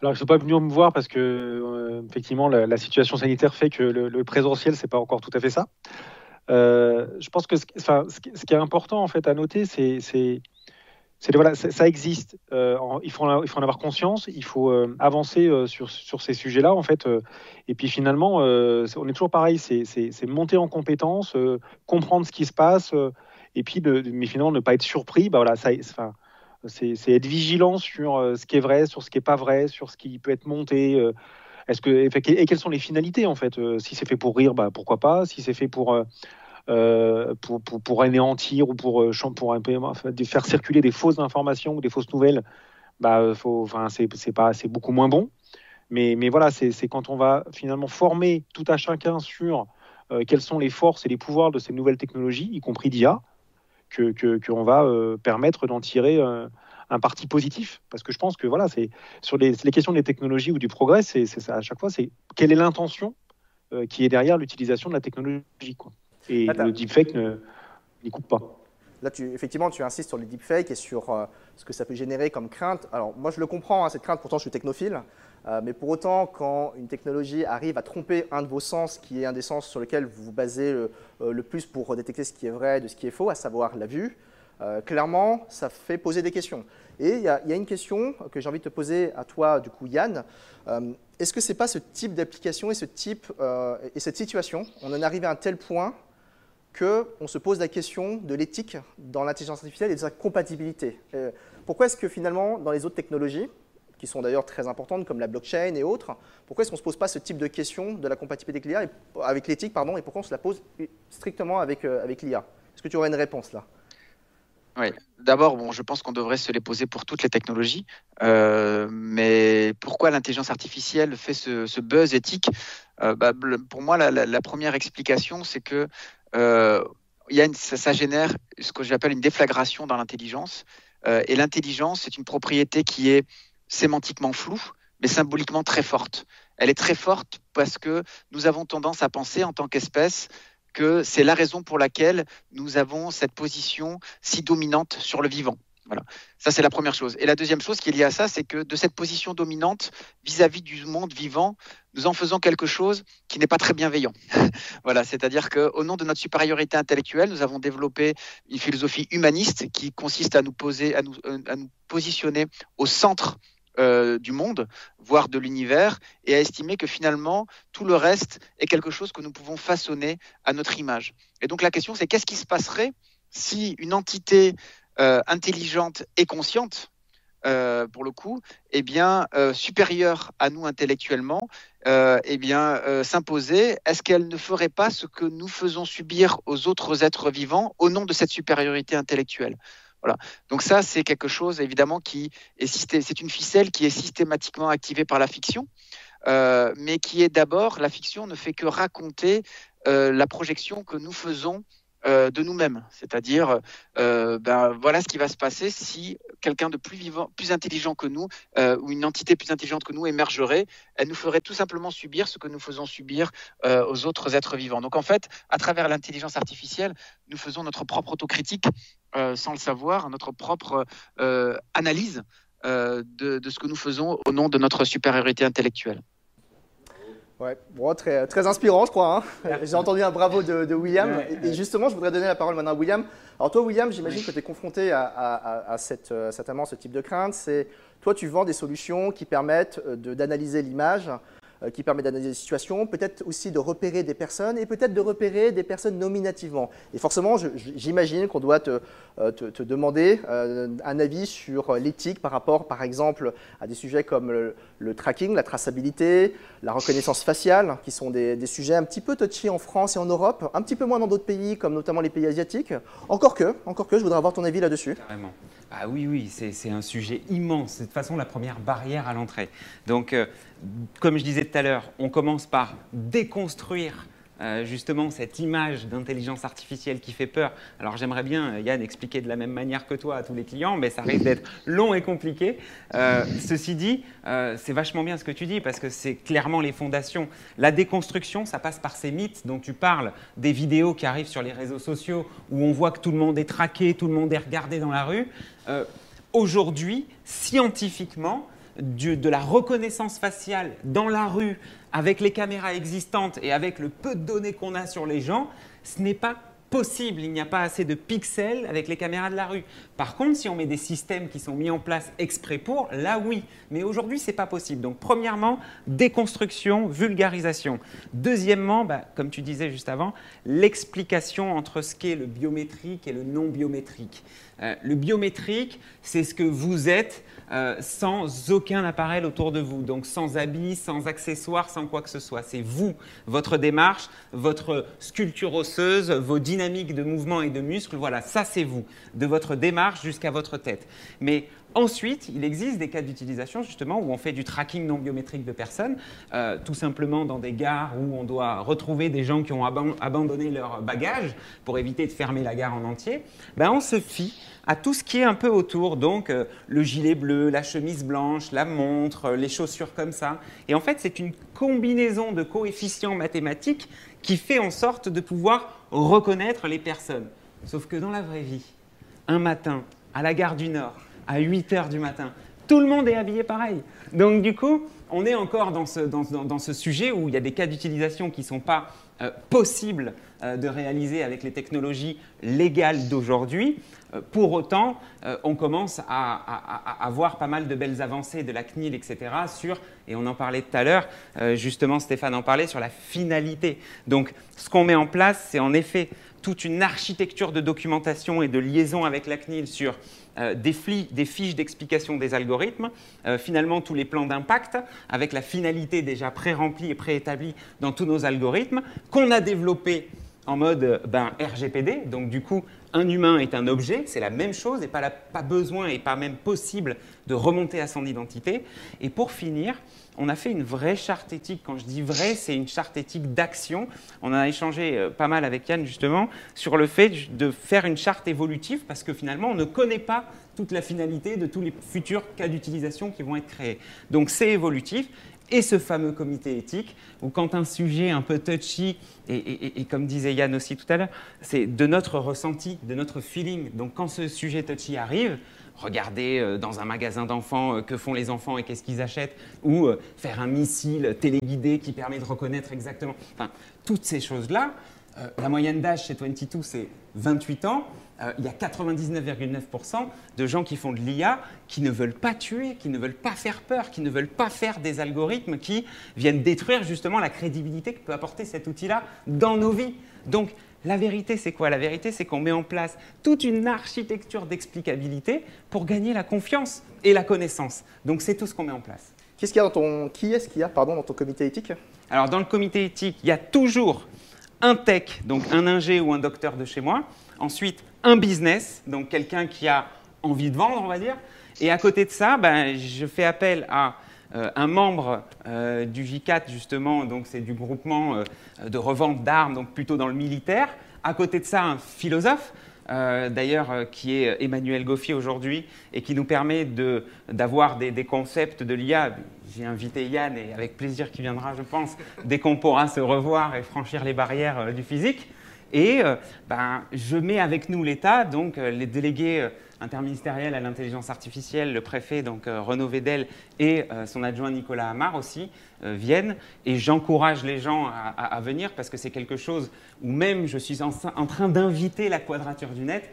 Alors, ils ne sont pas venus me voir parce que, effectivement, la, situation sanitaire fait que le, présentiel, c'est pas encore tout à fait ça. je pense que ce, ce, qui est important, en fait, à noter, c'est ça, existe. Euh, il, faut en, avoir conscience. Il faut euh, avancer euh, sur, ces sujets-là, en fait. et puis finalement, on est toujours pareil. C'est monter en compétence, comprendre ce qui se passe, et puis, mais finalement, ne pas être surpris. Bah voilà, ça, c'est être vigilant sur ce qui est vrai, sur ce qui est pas vrai, sur ce qui peut être monté. Est-ce que et quelles sont les finalités en fait Si c'est fait pour rire, bah, pourquoi pas Si c'est fait pour euh, pour, pour, anéantir ou pour, euh, pour faire circuler des fausses informations ou des fausses nouvelles, bah, faut, enfin, c'est beaucoup moins bon. Mais, mais voilà, c'est quand on va finalement former tout à chacun sur euh, quelles sont les forces et les pouvoirs de ces nouvelles technologies, y compris d'IA, que qu'on va permettre d'en tirer un parti positif. Parce que je pense que voilà, c'est sur les, les, questions des technologies ou du progrès, c'est à chaque fois, c'est quelle est l'intention qui est derrière l'utilisation de la technologie. Quoi. Et le deepfake n'y coupe pas. Là, tu, effectivement, tu insistes sur les deepfakes et sur euh, ce que ça peut générer comme crainte. Alors, moi, je le comprends, hein, cette crainte, pourtant, je suis technophile. Euh, mais pour autant, quand une technologie arrive à tromper un de vos sens, qui est un des sens sur lequel vous vous basez le, euh, plus pour détecter ce qui est vrai de ce qui est faux, à savoir la vue, clairement, ça fait poser des questions. Et il y, y, a une question que j'ai envie de te poser à toi, du coup, Yann. Est-ce que ce n'est pas ce type d'application et, ce type, et cette situation, on en arrive à un tel point qu'on se pose la question de l'éthique dans l'intelligence artificielle et de sa compatibilité. Pourquoi est-ce que finalement, dans les autres technologies, qui sont d'ailleurs très importantes, comme la blockchain et autres. Pourquoi est-ce qu'on ne se pose pas ce type de questions de la compatibilité avec l'IA, avec l'éthique, pardon, et pourquoi on se la pose strictement avec, euh, avec l'IA Est-ce que tu aurais une réponse là? Oui, d'abord, bon, je pense qu'on devrait se les poser pour toutes les technologies. Euh, mais pourquoi l'intelligence artificielle fait ce, buzz éthique? Euh, bah, Pour moi, la, première explication, c'est que euh, y a ça, génère ce que j'appelle une déflagration dans l'intelligence. et l'intelligence, c'est une propriété qui est sémantiquement floue, mais symboliquement très forte. Elle est très forte parce que nous avons tendance à penser en tant qu'espèce que c'est la raison pour laquelle nous avons cette position si dominante sur le vivant. Voilà. Ça, c'est la première chose. Et la deuxième chose qui est liée à ça, c'est que de cette position dominante vis-à-vis du monde vivant, nous en faisons quelque chose qui n'est pas très bienveillant. voilà. C'est-à-dire qu'au nom de notre supériorité intellectuelle, nous avons développé une philosophie humaniste qui consiste à nous poser, à nous, euh, à nous positionner au centre euh, du monde, voire de l'univers, et à estimer que finalement, tout le reste est quelque chose que nous pouvons façonner à notre image. Et donc la question, c'est qu'est-ce qui se passerait si une entité intelligente et consciente, euh, pour le coup, eh bien, supérieure à nous intellectuellement, eh bien, s'imposait Est-ce qu'elle ne ferait pas ce que nous faisons subir aux autres êtres vivants au nom de cette supériorité intellectuelle? Voilà. Donc ça, c'est quelque chose évidemment qui est c'est une ficelle qui est systématiquement activée par la fiction, euh, mais qui est d'abord la fiction ne fait que raconter euh, la projection que nous faisons euh, de nous-mêmes. C'est-à-dire, euh, ben, voilà ce qui va se passer si quelqu'un de plus vivant, plus intelligent que nous, euh, ou une entité plus intelligente que nous émergerait, elle nous ferait tout simplement subir ce que nous faisons subir aux autres êtres vivants. Donc en fait, à travers l'intelligence artificielle, nous faisons notre propre autocritique sans le savoir, notre propre analyse de, de ce que nous faisons au nom de notre supériorité intellectuelle. Ouais, bon, très, très inspirant, je crois. Hein. J'ai entendu un bravo de, William. et, justement, je voudrais donner la parole maintenant à William. Alors, toi, William, j'imagine que tu es confronté à, à, cette, euh, certainement ce type de crainte. C'est toi, tu vends des solutions qui permettent euh, d'analyser l'image qui permet d'analyser les situations, peut-être aussi de repérer des personnes et peut-être de repérer des personnes nominativement. Et forcément, j'imagine qu'on doit te, euh, demander euh, un avis sur l'éthique par rapport, par exemple, à des sujets comme le, tracking, la traçabilité, la reconnaissance faciale, qui sont des, des, sujets un petit peu touchy en France et en Europe, un petit peu moins dans d'autres pays, comme notamment les pays asiatiques. Encore que, encore que, je voudrais avoir ton avis là-dessus. Carrément. Ah oui, oui, c'est un sujet immense. C'est de toute façon la première barrière à l'entrée. Donc, comme je disais tout à l'heure, on commence par déconstruire euh, justement cette image d'intelligence artificielle qui fait peur. Alors j'aimerais bien, Yann, expliquer de la même manière que toi à tous les clients, mais ça risque d'être long et compliqué. Euh, ceci dit, euh, c'est vachement bien ce que tu dis parce que c'est clairement les fondations. La déconstruction, ça passe par ces mythes dont tu parles, des vidéos qui arrivent sur les réseaux sociaux où on voit que tout le monde est traqué, tout le monde est regardé dans la rue. Aujourd'hui, scientifiquement, de la reconnaissance faciale dans la rue avec les caméras existantes et avec le peu de données qu'on a sur les gens, ce n'est pas possible. Il n'y a pas assez de pixels avec les caméras de la rue. Par contre, si on met des systèmes qui sont mis en place exprès pour, là oui. Mais aujourd'hui, ce n'est pas possible. Donc, premièrement, déconstruction, vulgarisation. Deuxièmement, bah, comme tu disais juste avant, l'explication entre ce qu'est le biométrique et le non biométrique. Euh, le biométrique, c'est ce que vous êtes euh, sans aucun appareil autour de vous, donc sans habits, sans accessoires, sans quoi que ce soit. C'est vous, votre démarche, votre sculpture osseuse, vos dynamiques de mouvement et de muscles, voilà, ça c'est vous, de votre démarche jusqu'à votre tête. Mais Ensuite, il existe des cas d'utilisation justement où on fait du tracking non biométrique de personnes, euh, tout simplement dans des gares où on doit retrouver des gens qui ont abandonné leur bagage pour éviter de fermer la gare en entier. Ben, on se fie à tout ce qui est un peu autour, donc euh, le gilet bleu, la chemise blanche, la montre, les chaussures comme ça. Et en fait, c'est une combinaison de coefficients mathématiques qui fait en sorte de pouvoir reconnaître les personnes. Sauf que dans la vraie vie, un matin, à la gare du Nord, à 8 heures du matin. Tout le monde est habillé pareil. Donc du coup, on est encore dans ce, sujet où il y a des cas d'utilisation qui ne sont pas euh, possibles euh, de réaliser avec les technologies légales d'aujourd'hui. Euh, pour autant, on commence à, voir pas mal de belles avancées de la CNIL, etc., sur, et on en parlait tout à l'heure, justement Stéphane en parlait, sur la finalité. Donc ce qu'on met en place, c'est en effet toute une architecture de documentation et de liaison avec la CNIL sur euh, des, fiches d'explication des algorithmes, euh, finalement tous les plans d'impact, avec la finalité déjà pré-remplie et préétablie dans tous nos algorithmes, qu'on a développé en mode ben, RGPD. Donc du coup, un humain est un objet, c'est la même chose et pas, pas besoin et pas même possible de remonter à son identité. Et pour finir, on a fait une vraie charte éthique. Quand je dis vrai, c'est une charte éthique d'action. On a échangé euh, pas mal avec Yann justement sur le fait de faire une charte évolutive parce que finalement, on ne connaît pas toute la finalité de tous les futurs cas d'utilisation qui vont être créés. Donc c'est évolutif. Et ce fameux comité éthique, où quand un sujet un peu touchy, et, comme disait Yann aussi tout à l'heure, c'est de notre ressenti, de notre feeling. Donc quand ce sujet touchy arrive, regarder euh, dans un magasin d'enfants euh, que font les enfants et qu'est-ce qu'ils achètent, ou euh, faire un missile téléguidé qui permet de reconnaître exactement. Enfin, toutes ces choses-là, la moyenne d'âge chez 22, c'est 28 ans. Il y a 99,9% de gens qui font de l'IA qui ne veulent pas tuer, qui ne veulent pas faire peur, qui ne veulent pas faire des algorithmes qui viennent détruire justement la crédibilité que peut apporter cet outil-là dans nos vies. Donc, la vérité, c'est quoi? La vérité, c'est qu'on met en place toute une architecture d'explicabilité pour gagner la confiance et la connaissance. Donc c'est tout ce qu'on met en place. Qu'est-ce qu'il y a dans ton... Qui est-ce qu'il y a pardon, dans ton comité éthique? Alors dans le comité éthique, il y a toujours un tech, donc un ingé ou un docteur de chez moi. Ensuite, un business, donc quelqu'un qui a envie de vendre, on va dire. Et à côté de ça, ben, je fais appel à euh, un membre euh, du J4, justement, donc c'est du groupement euh, de revente d'armes, donc plutôt dans le militaire. À côté de ça, un philosophe, d'ailleurs, qui est Emmanuel Goffier aujourd'hui, et qui nous permet d'avoir des, des, concepts de l'IA. J'ai invité Yann, et avec plaisir qui viendra, je pense, dès qu'on pourra se revoir et franchir les barrières du physique. Et ben, je mets avec nous l'État, donc les délégués interministériel à l'intelligence artificielle, le préfet donc euh, Renaud Vedel et euh, son adjoint Nicolas Amar aussi euh, viennent. Et j'encourage les gens à, venir parce que c'est quelque chose où même je suis en, train d'inviter la quadrature du net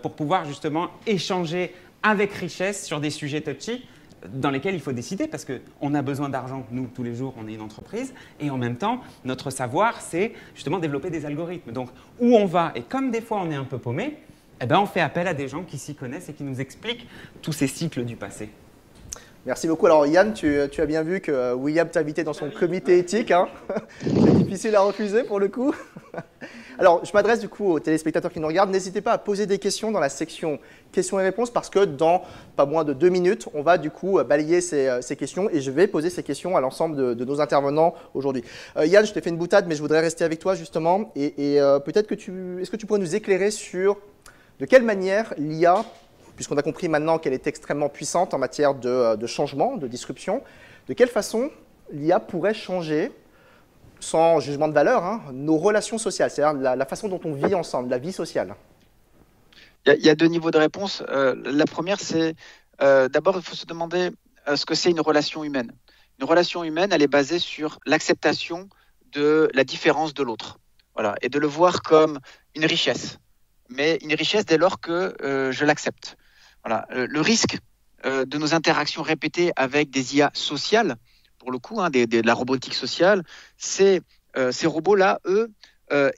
pour pouvoir justement échanger avec richesse sur des sujets touchy dans lesquels il faut décider parce qu'on a besoin d'argent, nous, tous les jours, on est une entreprise, et en même temps, notre savoir, c'est justement développer des algorithmes. Donc, où on va, et comme des fois on est un peu paumé, eh ben, on fait appel à des gens qui s'y connaissent et qui nous expliquent tous ces cycles du passé. Merci beaucoup. Alors Yann, tu, as bien vu que euh, William t'a invité dans son comité éthique. Hein. C'est difficile à refuser pour le coup. Alors je m'adresse du coup aux téléspectateurs qui nous regardent. N'hésitez pas à poser des questions dans la section questions et réponses parce que dans pas moins de deux minutes, on va du coup balayer ces, euh, questions et je vais poser ces questions à l'ensemble de, nos intervenants aujourd'hui. Euh, Yann, je t'ai fait une boutade, mais je voudrais rester avec toi justement. Et, peut-être que tu, est-ce que tu pourrais nous éclairer sur de quelle manière l'IA, puisqu'on a compris maintenant qu'elle est extrêmement puissante en matière de, euh, changement, de disruption, de quelle façon l'IA pourrait changer, sans jugement de valeur, hein, nos relations sociales, c'est-à-dire la, façon dont on vit ensemble, la vie sociale il y, a, deux niveaux de réponse. Euh, la première, c'est euh, d'abord, il faut se demander ce que c'est une relation humaine. Une relation humaine, elle est basée sur l'acceptation de la différence de l'autre. Voilà, et de le voir comme une richesse mais une richesse dès lors que euh, je l'accepte. Voilà. Euh, le risque euh, de nos interactions répétées avec des IA sociales, pour le coup, hein, de la robotique sociale, c'est ces robots-là, eux,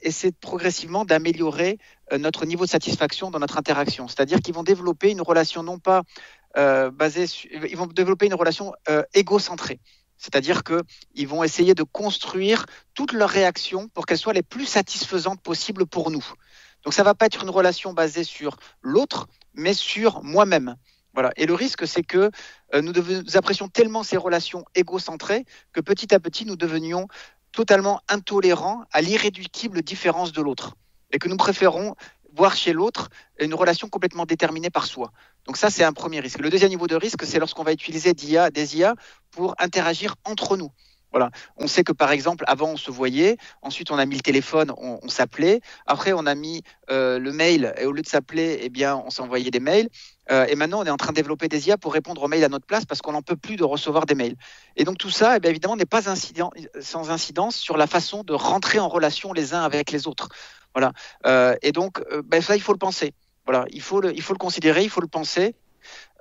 essaient progressivement d'améliorer notre niveau de satisfaction dans notre interaction. C'est-à-dire qu'ils vont développer une relation non pas basée, ils vont développer une relation égocentrée. C'est-à-dire qu'ils vont essayer de construire toutes leurs réactions pour qu'elles soient les plus satisfaisantes possibles pour nous. Donc ça va pas être une relation basée sur l'autre, mais sur moi-même. Voilà. Et le risque, c'est que euh, nous, apprécions tellement ces relations égocentrées que petit à petit, nous devenions totalement intolérants à l'irréductible différence de l'autre. Et que nous préférons voir chez l'autre une relation complètement déterminée par soi. Donc ça, c'est un premier risque. Le deuxième niveau de risque, c'est lorsqu'on va utiliser d'IA, des IA pour interagir entre nous. Voilà. On sait que par exemple, avant on se voyait, ensuite on a mis le téléphone, on, s'appelait, après on a mis euh, le mail et au lieu de s'appeler, eh bien on s'envoyait des mails. Euh, et maintenant on est en train de développer des IA pour répondre aux mails à notre place parce qu'on n'en peut plus de recevoir des mails. Et donc tout ça, eh évidemment, n'est pas sans incidence sur la façon de rentrer en relation les uns avec les autres. Voilà. Euh, et donc ben, ça, il faut le penser. Voilà, il faut le, il faut le considérer, il faut le penser.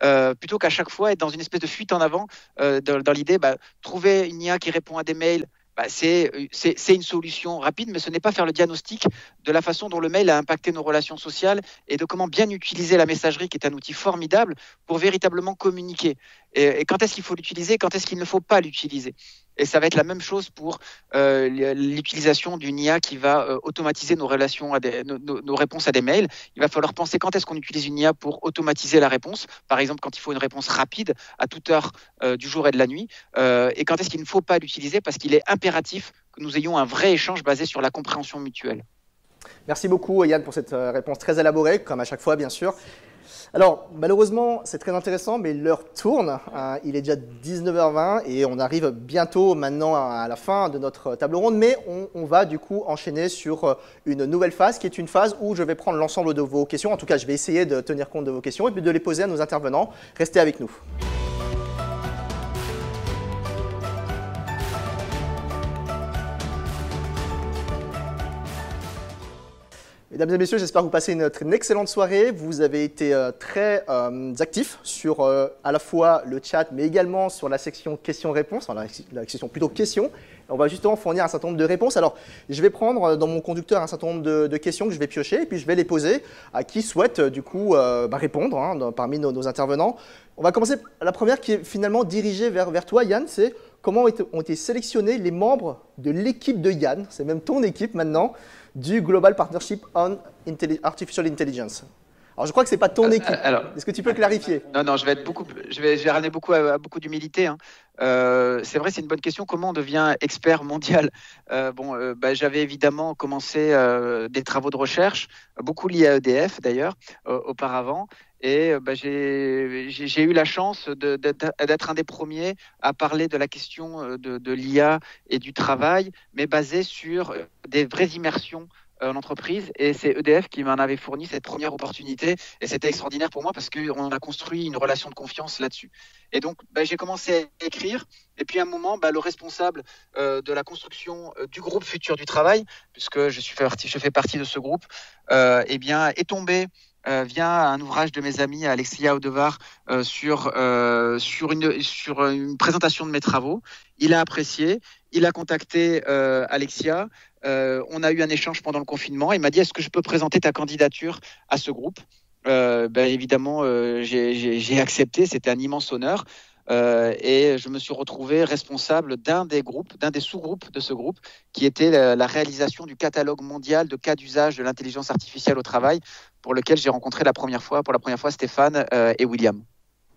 Euh, plutôt qu'à chaque fois être dans une espèce de fuite en avant euh, dans, l'idée, bah, trouver une IA qui répond à des mails bah, c'est une solution rapide, mais ce n'est pas faire le diagnostic de la façon dont le mail a impacté nos relations sociales et de comment bien utiliser la messagerie, qui est un outil formidable pour véritablement communiquer. Et, quand est-ce qu'il faut l'utiliser, quand est-ce qu'il ne faut pas l'utiliser? Et ça va être la même chose pour euh, l'utilisation d'une IA qui va euh, automatiser nos réponses à des mails. Il va falloir penser quand est-ce qu'on utilise une IA pour automatiser la réponse. Par exemple, quand il faut une réponse rapide à toute heure euh, du jour et de la nuit. et quand est-ce qu'il ne faut pas l'utiliser? Parce qu'il est impératif que nous ayons un vrai échange basé sur la compréhension mutuelle. Merci beaucoup Yann pour cette réponse très élaborée, comme à chaque fois bien sûr. Alors, malheureusement, c'est très intéressant, mais l'heure tourne. Hein. il est déjà 19h20 et on arrive bientôt maintenant à la fin de notre table ronde, mais on, va du coup enchaîner sur euh, une nouvelle phase qui est une phase où je vais prendre l'ensemble de vos questions. En tout cas, je vais essayer de tenir compte de vos questions et puis de les poser à nos intervenants. Restez avec nous. Mesdames et messieurs, j'espère que vous passez une, excellente soirée. Vous avez été euh, très euh, actifs sur euh, à la fois le chat, mais également sur la section questions-réponses, enfin la, section plutôt questions. On va justement fournir un certain nombre de réponses. Alors, je vais prendre dans mon conducteur un certain nombre de, questions que je vais piocher, et puis je vais les poser à qui souhaite du coup bah, répondre hein, parmi nos, intervenants. On va commencer la première qui est finalement dirigée vers, vers toi, Yann. C'est comment ont été sélectionnés les membres de l'équipe de Yann? C'est même ton équipe maintenant du Global Partnership on Artificial Intelligence. Alors je crois que ce n'est pas ton euh, équipe. Est-ce que tu peux clarifier? Non, non, je vais être beaucoup, je vais, je vais ramener beaucoup à, beaucoup d'humilité. Hein. Euh, c'est vrai, c'est une bonne question. Comment on devient expert mondial euh, Bon, bah, j'avais évidemment commencé des travaux de recherche, beaucoup liés à EDF d'ailleurs auparavant, et bah, j'ai eu la chance d'être un des premiers à parler de la question de l'IA et du travail, mais basé sur des vraies immersions en entreprise et c'est EDF qui m'en avait fourni cette première opportunité et c'était extraordinaire pour moi parce qu'on a construit une relation de confiance là-dessus. Et donc bah, j'ai commencé à écrire et puis à un moment bah, le responsable euh, de la construction euh, du groupe Futur du Travail, puisque je, suis je fais partie de ce groupe, euh, eh bien, est tombé via un ouvrage de mes amis Alexia Odevar sur, sur, une, sur une présentation de mes travaux. Il a apprécié, il a contacté Alexia, euh, on a eu un échange pendant le confinement. Il m'a dit Est-ce que je peux présenter ta candidature à ce groupe? Euh, ben, Évidemment, euh, j'ai accepté. C'était un immense honneur. Et je me suis retrouvé responsable d'un des groupes, d'un des sous-groupes de ce groupe, qui était la, réalisation du catalogue mondial de cas d'usage de l'intelligence artificielle au travail, pour lequel j'ai rencontré la première fois, pour la première fois Stéphane et William.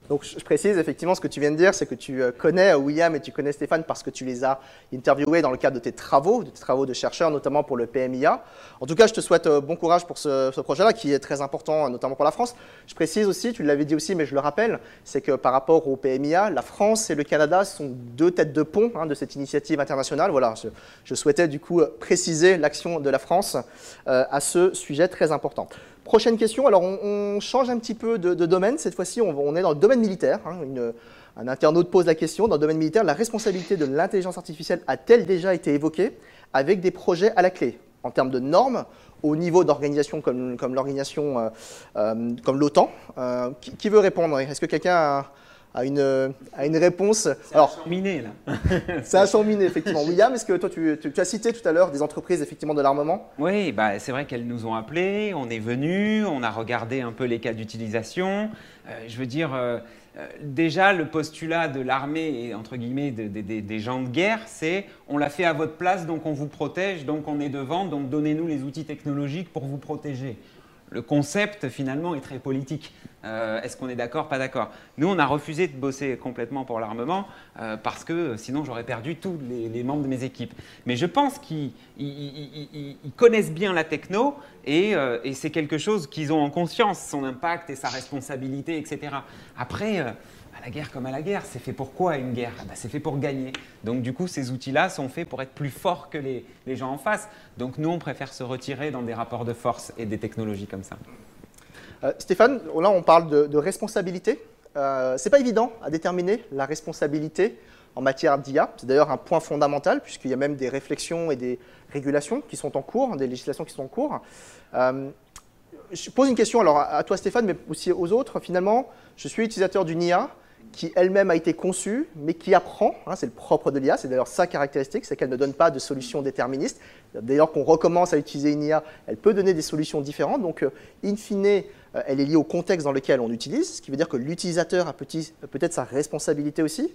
Donc je précise effectivement ce que tu viens de dire, c'est que tu euh, connais euh, William et tu connais Stéphane parce que tu les as interviewés dans le cadre de tes travaux, de tes travaux de chercheurs, notamment pour le PMIA. En tout cas, je te souhaite euh, bon courage pour ce, projet-là qui est très important, notamment pour la France. Je précise aussi, tu l'avais dit aussi, mais je le rappelle, c'est que par rapport au PMIA, la France et le Canada sont deux têtes de pont hein, de cette initiative internationale. Voilà, je, souhaitais du coup préciser l'action de la France à ce sujet très important. Prochaine question, alors on, change un petit peu de, domaine, cette fois-ci on, est dans le domaine militaire. Hein. un internaute pose la question, dans le domaine militaire, la responsabilité de l'intelligence artificielle a-t-elle déjà été évoquée avec des projets à la clé? En termes de normes au niveau d'organisation comme, l'organisation euh, euh, comme l'OTAN euh, qui, veut répondre? Est-ce que quelqu'un à une, à une réponse. Alors, miné, là. c'est un champ miné, effectivement. William, est-ce que toi, tu, tu, as cité tout à l'heure des entreprises, effectivement, de l'armement? Oui, bah, c'est vrai qu'elles nous ont appelés, on est venu, on a regardé un peu les cas d'utilisation. Euh, je veux dire, euh, euh, déjà, le postulat de l'armée et, entre guillemets, des gens de guerre, c'est on l'a fait à votre place, donc on vous protège, donc on est devant, donc donnez-nous les outils technologiques pour vous protéger le concept finalement est très politique. Euh, est-ce qu'on est d'accord, pas d'accord? Nous, on a refusé de bosser complètement pour l'armement euh, parce que sinon j'aurais perdu tous les, membres de mes équipes. Mais je pense qu'ils connaissent bien la techno euh, et c'est quelque chose qu'ils ont en conscience, son impact et sa responsabilité, etc. Après, la guerre comme à la guerre. C'est fait pour quoi une guerre ah bah, C'est fait pour gagner. Donc du coup, ces outils-là sont faits pour être plus forts que les, gens en face. Donc nous, on préfère se retirer dans des rapports de force et des technologies comme ça. Euh, Stéphane, là on parle de, responsabilité. Euh, Ce n'est pas évident à déterminer la responsabilité en matière d'IA. C'est d'ailleurs un point fondamental puisqu'il y a même des réflexions et des régulations qui sont en cours, des législations qui sont en cours. Euh, je pose une question alors à toi Stéphane, mais aussi aux autres. Finalement, je suis utilisateur d'une IA qui elle-même a été conçue, mais qui apprend. Hein, c'est le propre de l'IA, c'est d'ailleurs sa caractéristique, c'est qu'elle ne donne pas de solution déterministe. D'ailleurs, qu'on recommence à utiliser une IA, elle peut donner des solutions différentes. Donc, euh, in fine, euh, elle est liée au contexte dans lequel on l'utilise, ce qui veut dire que l'utilisateur a peut-être sa responsabilité aussi.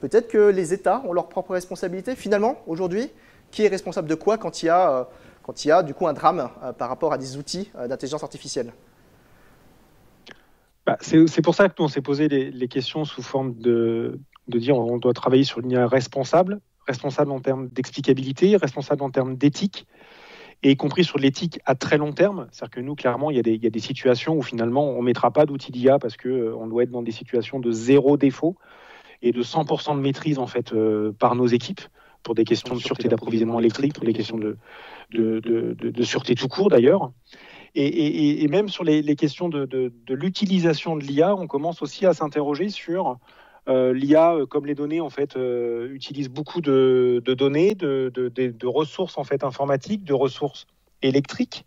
Peut-être que les États ont leur propre responsabilité. Finalement, aujourd'hui, qui est responsable de quoi quand il y a, euh, quand il y a du coup un drame par rapport à des outils d'intelligence artificielle? Bah, c'est pour ça que nous, on s'est posé les, questions sous forme de, de dire on doit travailler sur une IA responsable, responsable en termes d'explicabilité, responsable en termes d'éthique, et y compris sur l'éthique à très long terme. C'est-à-dire que nous, clairement, il y, a des, il y, a des, situations où finalement, on ne mettra pas d'outils d'IA parce qu'on euh, doit être dans des situations de zéro défaut et de 100% de maîtrise en fait euh, par nos équipes pour des questions de sûreté d'approvisionnement électrique, pour des questions de, de, de, de sûreté tout court d'ailleurs. Et, même sur les, questions de, l'utilisation de l'IA, on commence aussi à s'interroger sur euh, l'IA, euh, comme les données, en fait, euh, utilise beaucoup de, données, de, ressources en fait informatiques, de ressources électriques.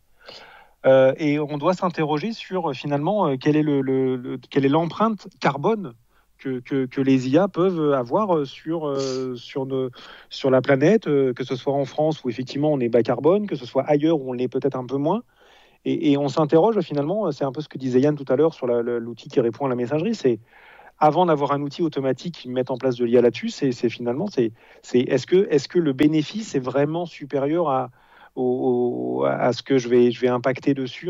et on doit s'interroger sur finalement quelle est, le, l'empreinte carbone que, les IA peuvent avoir sur, sur la planète, que ce soit en France où effectivement on est bas carbone, que ce soit ailleurs où on l'est peut-être un peu moins. Et, on s'interroge finalement, c'est un peu ce que disait Yann tout à l'heure sur l'outil qui répond à la messagerie, c'est avant d'avoir un outil automatique qui met en place de l'IA là-dessus, c'est finalement, c'est est-ce que, le bénéfice est vraiment supérieur à, ce que je vais, impacter dessus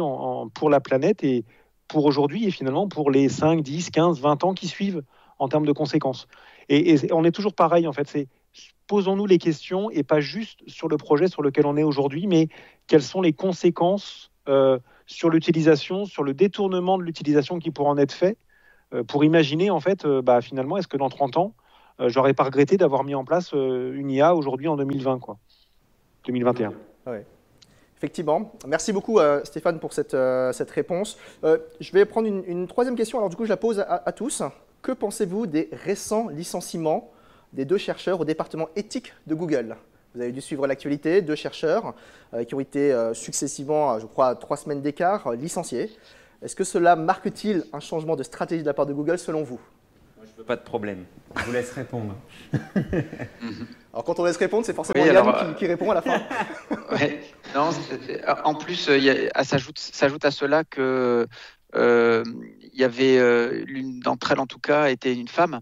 pour la planète et pour aujourd'hui et finalement pour les 5, 10, 15, 20 ans qui suivent en termes de conséquences. Et on est toujours pareil en fait, c'est posons-nous les questions et pas juste sur le projet sur lequel on est aujourd'hui, mais quelles sont les conséquences euh, sur l'utilisation, sur le détournement de l'utilisation qui pourrait en être fait, euh, pour imaginer en fait, euh, bah, finalement, est-ce que dans 30 ans, j'aurais pas regretté d'avoir mis en place une IA aujourd'hui en 2020, quoi, 2021. Effectivement. Merci beaucoup Stéphane pour cette réponse. je vais prendre une, troisième question. Alors du coup, je la pose à tous. Que pensez-vous des récents licenciements des deux chercheurs au département éthique de Google? Vous avez dû suivre l'actualité, deux chercheurs euh, qui ont été euh, successivement, je crois, à trois semaines d'écart, euh, licenciés. Est-ce que cela marque-t-il un changement de stratégie de la part de Google selon vous? Moi, je ne veux pas de problème. Je vous laisse répondre. alors, quand on laisse répondre, c'est forcément Yann qui, répond à la fin. non, en plus, s'ajoute à cela que il y avait l'une d'entre elles, en tout cas, était une femme.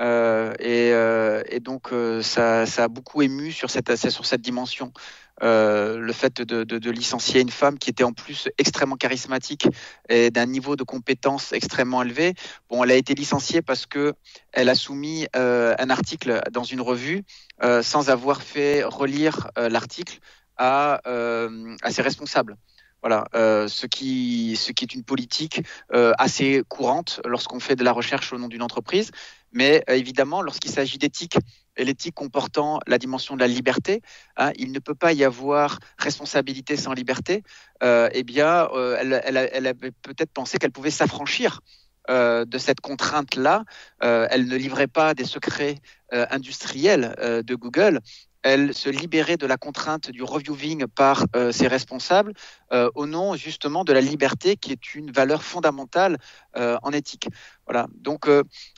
Euh, euh, et, donc euh, ça, a beaucoup ému sur cette, sur cette dimension. le fait de, licencier une femme qui était en plus extrêmement charismatique et d'un niveau de compétence extrêmement élevé. Bon, elle a été licenciée parce que elle a soumis un article dans une revue sans avoir fait relire l'article à, à ses responsables. Voilà, ce, qui, ce qui est une politique assez courante lorsqu'on fait de la recherche au nom d'une entreprise. Mais euh, évidemment, lorsqu'il s'agit d'éthique, et l'éthique comportant la dimension de la liberté, hein, il ne peut pas y avoir responsabilité sans liberté. Euh, eh bien, euh, elle, avait peut-être pensé qu'elle pouvait s'affranchir de cette contrainte-là. elle ne livrait pas des secrets industriels de Google, elle se libérait de la contrainte du reviewing par euh, ses responsables euh, au nom justement de la liberté qui est une valeur fondamentale euh, en éthique. Voilà. Donc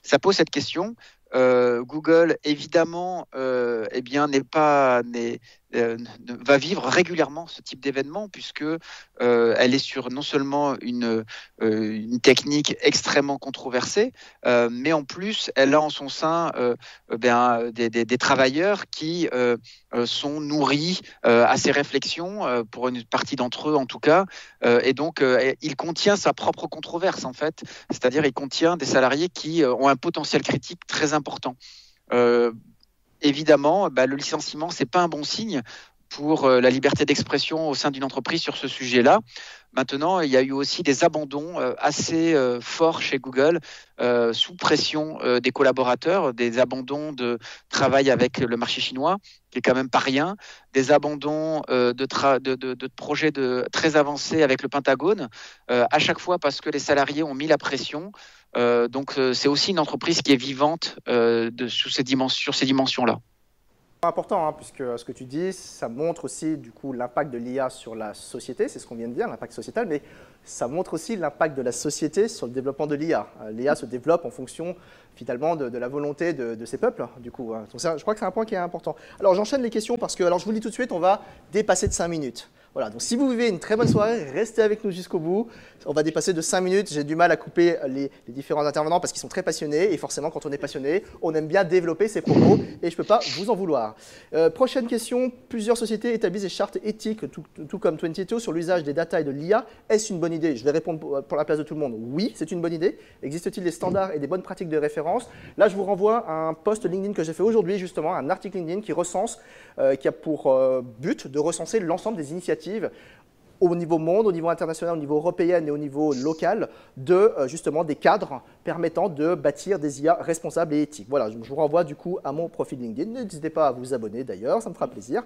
ça pose cette question. Google évidemment eh bien n'est pas va vivre régulièrement ce type d'événement puisque euh, elle est sur non seulement une, euh, technique extrêmement controversée, mais en plus elle a en son sein ben, des, travailleurs qui sont nourris à ces réflexions, pour une partie d'entre eux en tout cas, et donc il contient sa propre controverse en fait, c'est-à-dire il contient des salariés qui ont un potentiel critique très important. Euh, évidemment, bah, le licenciement, c'est pas un bon signe pour euh, la liberté d'expression au sein d'une entreprise sur ce sujet-là. Maintenant, il y a eu aussi des abandons euh, assez euh, forts chez Google sous pression des collaborateurs, des abandons de travail avec le marché chinois, qui est quand même pas rien, des abandons de, de, projets très avancés avec le Pentagone, à chaque fois parce que les salariés ont mis la pression. donc c'est aussi une entreprise qui est vivante sous sur ces dimensions-là. Important, hein, puisque ce que tu dis, ça montre aussi du coup l'impact de l'IA sur la société, c'est ce qu'on vient de dire, l'impact sociétal, mais ça montre aussi l'impact de la société sur le développement de l'IA. Euh, L'IA se développe en fonction finalement de, la volonté de, ces peuples, du coup. Hein. Je crois que c'est un point qui est important. Alors j'enchaîne les questions parce que, alors je vous le dis tout de suite, on va dépasser de 5 minutes. Voilà, donc si vous vivez une très bonne soirée, restez avec nous jusqu'au bout. On va dépasser de 5 minutes. J'ai du mal à couper les, différents intervenants parce qu'ils sont très passionnés. Et forcément, quand on est passionné, on aime bien développer ses propos. Et je ne peux pas vous en vouloir. Euh, prochaine question. Plusieurs sociétés établissent des chartes éthiques, tout, tout comme 22, sur l'usage des data et de l'IA. Est-ce une bonne idée? Je vais répondre pour la place de tout le monde. Oui, c'est une bonne idée. Existe-t-il des standards et des bonnes pratiques de référence? Là, je vous renvoie à un post LinkedIn que j'ai fait aujourd'hui, justement, un article LinkedIn qui recense, euh, qui a pour euh, but de recenser l'ensemble des initiatives au niveau monde, au niveau international, au niveau européen et au niveau local, de euh, justement des cadres permettant de bâtir des IA responsables et éthiques. Voilà, je vous renvoie du coup à mon profil LinkedIn. N'hésitez pas à vous abonner d'ailleurs, ça me fera plaisir.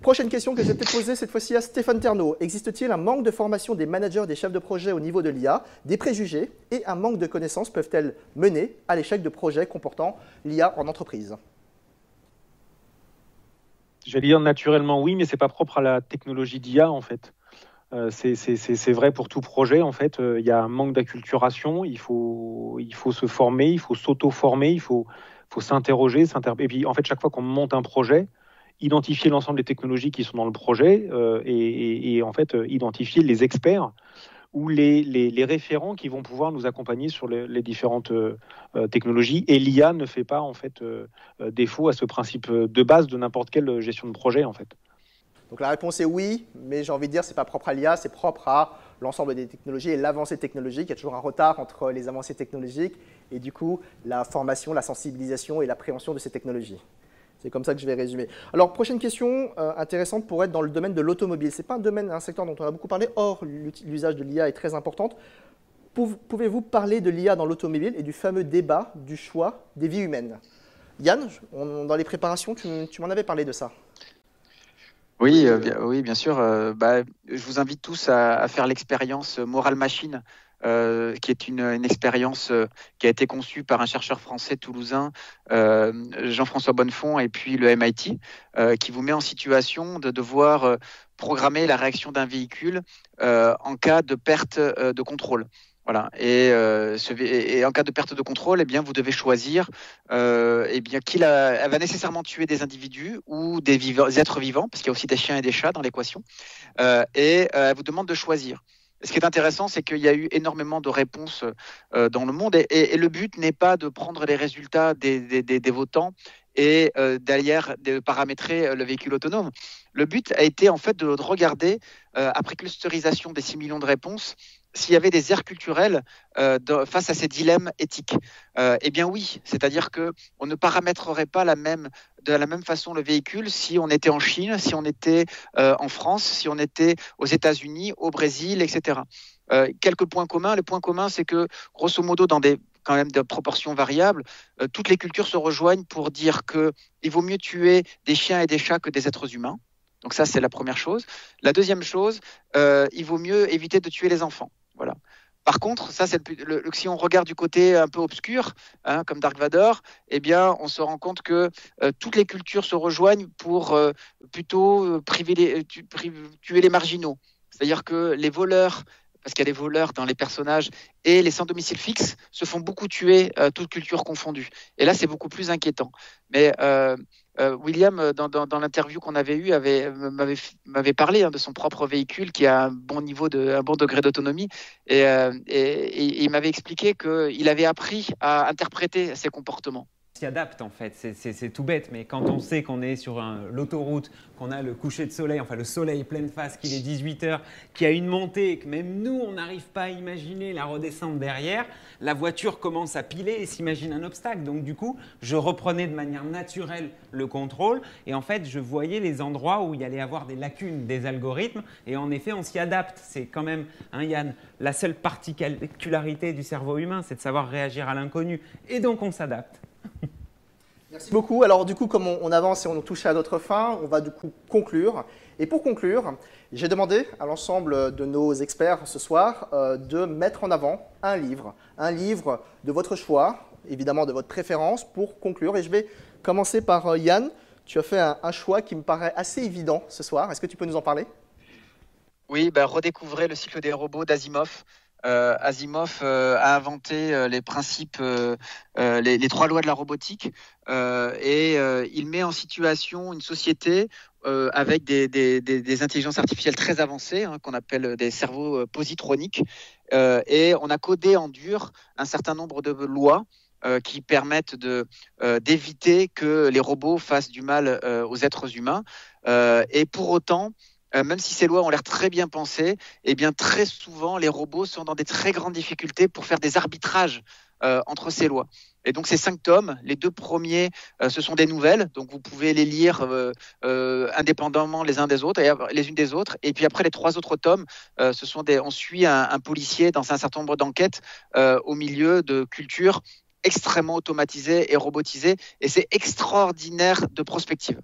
Prochaine question que je vais peut-être poser cette fois-ci à Stéphane Ternaud. Existe-t-il un manque de formation des managers, des chefs de projet au niveau de l'IA Des préjugés et un manque de connaissances peuvent-elles mener à l'échec de projets comportant l'IA en entreprise? J'allais dire naturellement oui, mais ce n'est pas propre à la technologie d'IA en fait. Euh, c'est vrai pour tout projet. En fait, euh, il y a un manque d'acculturation. Il faut, il faut se former, il faut s'auto-former, il faut, faut s'interroger. Et puis, en fait, chaque fois qu'on monte un projet, identifier l'ensemble des technologies qui sont dans le projet euh, et, en fait identifier les experts ou les, les, référents qui vont pouvoir nous accompagner sur les, différentes technologies. Et l'IA ne fait pas en fait défaut à ce principe de base de n'importe quelle gestion de projet en fait. Donc la réponse est oui, mais j'ai envie de dire ce n'est pas propre à l'IA, c'est propre à l'ensemble des technologies et l'avancée technologique. Il y a toujours un retard entre les avancées technologiques et du coup la formation, la sensibilisation et l'appréhension de ces technologies. C'est comme ça que je vais résumer. Alors, prochaine question euh, intéressante pour être dans le domaine de l'automobile. Ce n'est pas un domaine, un secteur dont on a beaucoup parlé, or l'usage de l'IA est très important. Pouvez-vous parler de l'IA dans l'automobile et du fameux débat du choix des vies humaines? Yann, dans les préparations, tu m'en avais parlé de ça. Oui, euh, bien, sûr. Euh, bah, je vous invite tous à, faire l'expérience Moral Machine, euh, qui est une, expérience qui a été conçue par un chercheur français toulousain, Jean-François Bonnefond, et puis le MIT, qui vous met en situation de devoir programmer la réaction d'un véhicule en cas de perte de contrôle. Voilà. Euh, et, en cas de perte de contrôle, eh bien, vous devez choisir. Euh, eh bien, qu'il va nécessairement tuer des individus ou des, êtres vivants, parce qu'il y a aussi des chiens et des chats dans l'équation. Euh, et elle vous demande de choisir. Ce qui est intéressant, c'est qu'il y a eu énormément de réponses dans le monde, et, le but n'est pas de prendre les résultats des, votants et derrière de paramétrer le véhicule autonome. Le but a été en fait de regarder, après clusterisation des 6 millions de réponses, s'il y avait des aires culturelles euh, face à ces dilemmes éthiques euh, Eh bien oui, c'est-à-dire que on ne paramétrerait pas de la même façon le véhicule si on était en Chine, si on était euh, en France, si on était aux États-Unis, au Brésil, etc. quelques points communs. Le point commun, c'est que grosso modo, dans des quand même de proportions variables, toutes les cultures se rejoignent pour dire que il vaut mieux tuer des chiens et des chats que des êtres humains. Donc ça, c'est la première chose. La deuxième chose, il vaut mieux éviter de tuer les enfants. Voilà. Par contre, ça, c'est le, si on regarde du côté un peu obscur, hein, comme Dark Vador, eh bien, on se rend compte que euh, toutes les cultures se rejoignent pour euh, plutôt euh, tuer les marginaux. C'est-à-dire que les voleurs, parce qu'il y a des voleurs dans les personnages, et les sans domicile fixe se font beaucoup tuer, toutes cultures confondues. Et là, c'est beaucoup plus inquiétant. Mais euh, William, euh, dans, l'interview qu'on avait eue, m'avait parlé hein, de son propre véhicule qui a un bon niveau de, un bon degré d'autonomie, et, euh, et, il m'avait expliqué qu'il avait appris à interpréter ses comportements adapte en fait, c'est tout bête, mais quand on sait qu'on est sur l'autoroute, qu'on a le coucher de soleil, enfin le soleil pleine face, qu'il est 18h, qu'il y a une montée et que même nous on n'arrive pas à imaginer la redescente derrière, la voiture commence à piler et s'imagine un obstacle. Donc du coup, je reprenais de manière naturelle le contrôle et en fait je voyais les endroits où il y allait avoir des lacunes des algorithmes et en effet on s'y adapte. C'est quand même, hein, Yann, la seule particularité du cerveau humain, c'est de savoir réagir à l'inconnu et donc on s'adapte. Merci beaucoup. Alors du coup, comme on, avance et on touche à notre fin, on va du coup conclure. Et pour conclure, j'ai demandé à l'ensemble de nos experts ce soir euh, de mettre en avant un livre, un livre de votre choix, évidemment de votre préférence, pour conclure. Et je vais commencer par euh, Yann. tu as fait un, choix qui me paraît assez évident ce soir. Est-ce que tu peux nous en parler? Oui, bah, redécouvrez le cycle des robots d'Asimov. Euh, Asimov euh, a inventé euh, les principes, les, trois lois de la robotique, et il met en situation une société avec des, intelligences artificielles très avancées, hein, qu'on appelle des cerveaux positroniques, et on a codé en dur un certain nombre de lois qui permettent d'éviter que les robots fassent du mal aux êtres humains. et pour autant, euh, même si ces lois ont l'air très bien pensées, eh bien très souvent les robots sont dans des très grandes difficultés pour faire des arbitrages euh, entre ces lois. Et donc ces cinq tomes, les deux premiers, euh, ce sont des nouvelles, donc vous pouvez les lire indépendamment les uns des autres, les unes des autres. Et puis après les trois autres tomes, ce sont on suit un policier dans un certain nombre d'enquêtes au milieu de cultures extrêmement automatisées et robotisées, et c'est extraordinaire de prospective.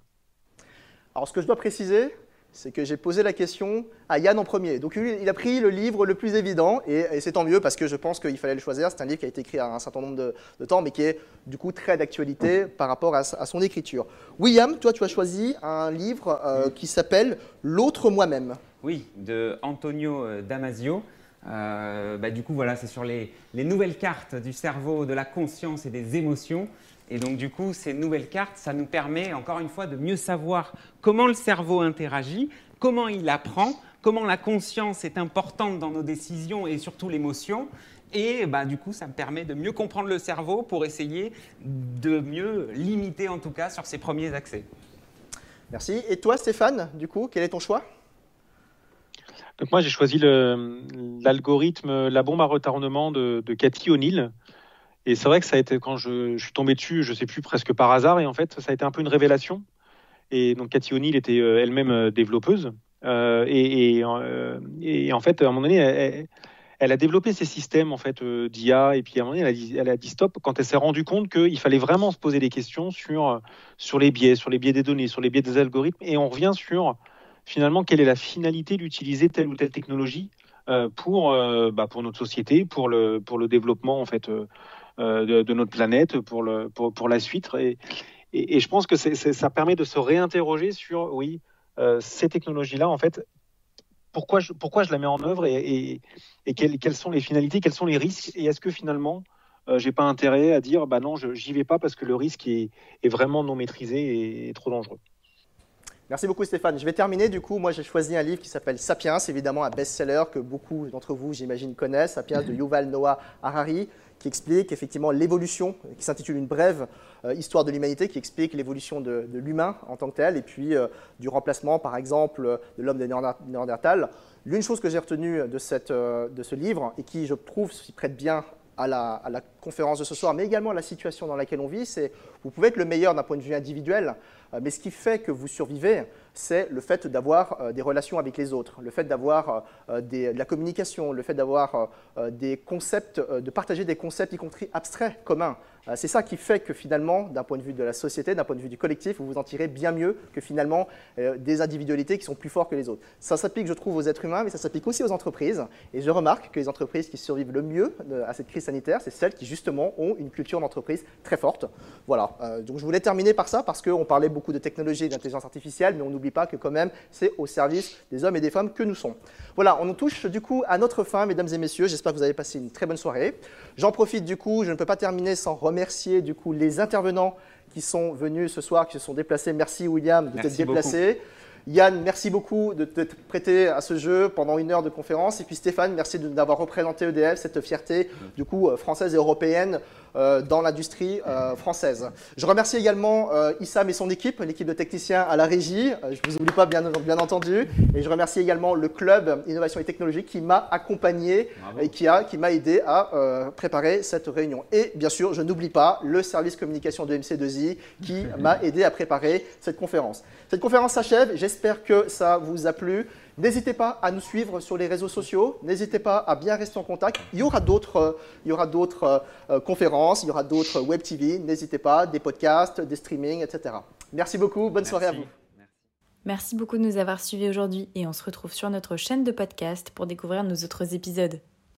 Alors ce que je dois préciser, c'est que j'ai posé la question à Yann en premier. Donc il a pris le livre le plus évident, et, c'est tant mieux parce que je pense qu'il fallait le choisir. C'est un livre qui a été écrit à un certain nombre de, temps, mais qui est du coup très d'actualité par rapport à, son écriture. William, toi tu as choisi un livre euh, qui s'appelle L'autre moi-même. Oui, de Antonio euh, Damasio. Euh, bah, du coup, voilà, c'est sur les, les nouvelles cartes du cerveau, de la conscience et des émotions. Et donc, du coup, ces nouvelles cartes, ça nous permet, encore une fois, de mieux savoir comment le cerveau interagit, comment il apprend, comment la conscience est importante dans nos décisions et surtout l'émotion. Et bah, du coup, ça me permet de mieux comprendre le cerveau pour essayer de mieux limiter, en tout cas, sur ses premiers accès. Merci. Et toi, Stéphane, du coup, quel est ton choix? Donc moi, j'ai choisi l'algorithme La bombe à retardement de, de Cathy O'Neill. Et c'est vrai que ça a été, quand je, suis tombé dessus, je sais plus, presque par hasard, et en fait, ça a été un peu une révélation. Et donc, Cathy O'Neill était euh, elle-même euh, développeuse. Euh, et, en fait, à un moment donné, elle, a développé ces systèmes en fait d'IA, et puis à un moment donné, elle a dit, stop quand elle s'est rendue compte qu'il fallait vraiment se poser des questions sur, sur les biais, sur les biais des données, sur les biais des algorithmes, et on revient sur finalement quelle est la finalité d'utiliser telle ou telle technologie pour, bah, pour notre société, pour le, pour le développement en fait euh, de, notre planète pour, le, pour, pour la suite. Et, et, je pense que ça permet de se réinterroger sur, oui, euh, ces technologies-là, en fait, pourquoi je, pourquoi je la mets en œuvre et, et quelles, quelles, sont les finalités, quels sont les risques et est-ce que finalement, euh, j'ai pas intérêt à dire, bah non, j'y vais pas parce que le risque est vraiment non maîtrisé et, trop dangereux. Merci beaucoup Stéphane. Je vais terminer du coup. Moi j'ai choisi un livre qui s'appelle Sapiens, évidemment un best-seller que beaucoup d'entre vous j'imagine connaissent, Sapiens de Yuval Noah Harari qui explique effectivement l'évolution, qui s'intitule Une brève euh, histoire de l'humanité, qui explique l'évolution de, l'humain en tant que tel, et puis euh, du remplacement, par exemple, de l'homme de Néandertal. L'une chose que j'ai retenue de, cette, euh, de ce livre, et qui, je trouve, s'y prête bien à la, à la, conférence de ce soir, mais également à la situation dans laquelle on vit, c'est vous pouvez être le meilleur d'un point de vue individuel, mais ce qui fait que vous survivez, c'est le fait d'avoir euh, des relations avec les autres, le fait d'avoir euh, de la communication, le fait d'avoir euh, des concepts, de partager des concepts, y compris abstraits, communs. C'est ça qui fait que finalement, d'un point de vue de la société, d'un point de vue du collectif, vous vous en tirez bien mieux que finalement des individualités qui sont plus fortes que les autres. Ça s'applique, je trouve, aux êtres humains, mais ça s'applique aussi aux entreprises. Et je remarque que les entreprises qui survivent le mieux à cette crise sanitaire, c'est celles qui justement ont une culture d'entreprise très forte. Voilà. donc je voulais terminer par ça parce qu'on parlait beaucoup de technologie et d'intelligence artificielle, mais on n'oublie pas que quand même, c'est au service des hommes et des femmes que nous sommes. Voilà, on nous touche du coup à notre fin, mesdames et messieurs. J'espère que vous avez passé une très bonne soirée. J'en profite du coup, je ne peux pas terminer sans remercier du coup les intervenants qui sont venus ce soir, qui se sont déplacés. Merci William de t'être déplacé. Yann, merci beaucoup de t'être prêté à ce jeu pendant une heure de conférence. Et puis Stéphane, merci d'avoir représenté EDF, cette fierté du coup euh, française et européenne euh, dans l'industrie euh, française. Je remercie également Issam et son équipe, l'équipe de techniciens à la régie. je ne vous oublie pas bien, bien entendu. Et je remercie également le club Innovation et Technologie qui m'a accompagné et qui m'a qui aidé à préparer cette réunion. Et bien sûr, je n'oublie pas le service communication de MC2I qui m'a aidé à préparer cette conférence. Cette conférence s'achève. J'espère que ça vous a plu. N'hésitez pas à nous suivre sur les réseaux sociaux. N'hésitez pas à bien rester en contact. Il y aura d'autres, euh, il y aura d'autres euh, conférences, il y aura d'autres web TV. N'hésitez pas, des podcasts, des streamings, etc. Merci beaucoup. Bonne soirée à vous. Merci beaucoup de nous avoir suivis aujourd'hui et on se retrouve sur notre chaîne de podcast pour découvrir nos autres épisodes.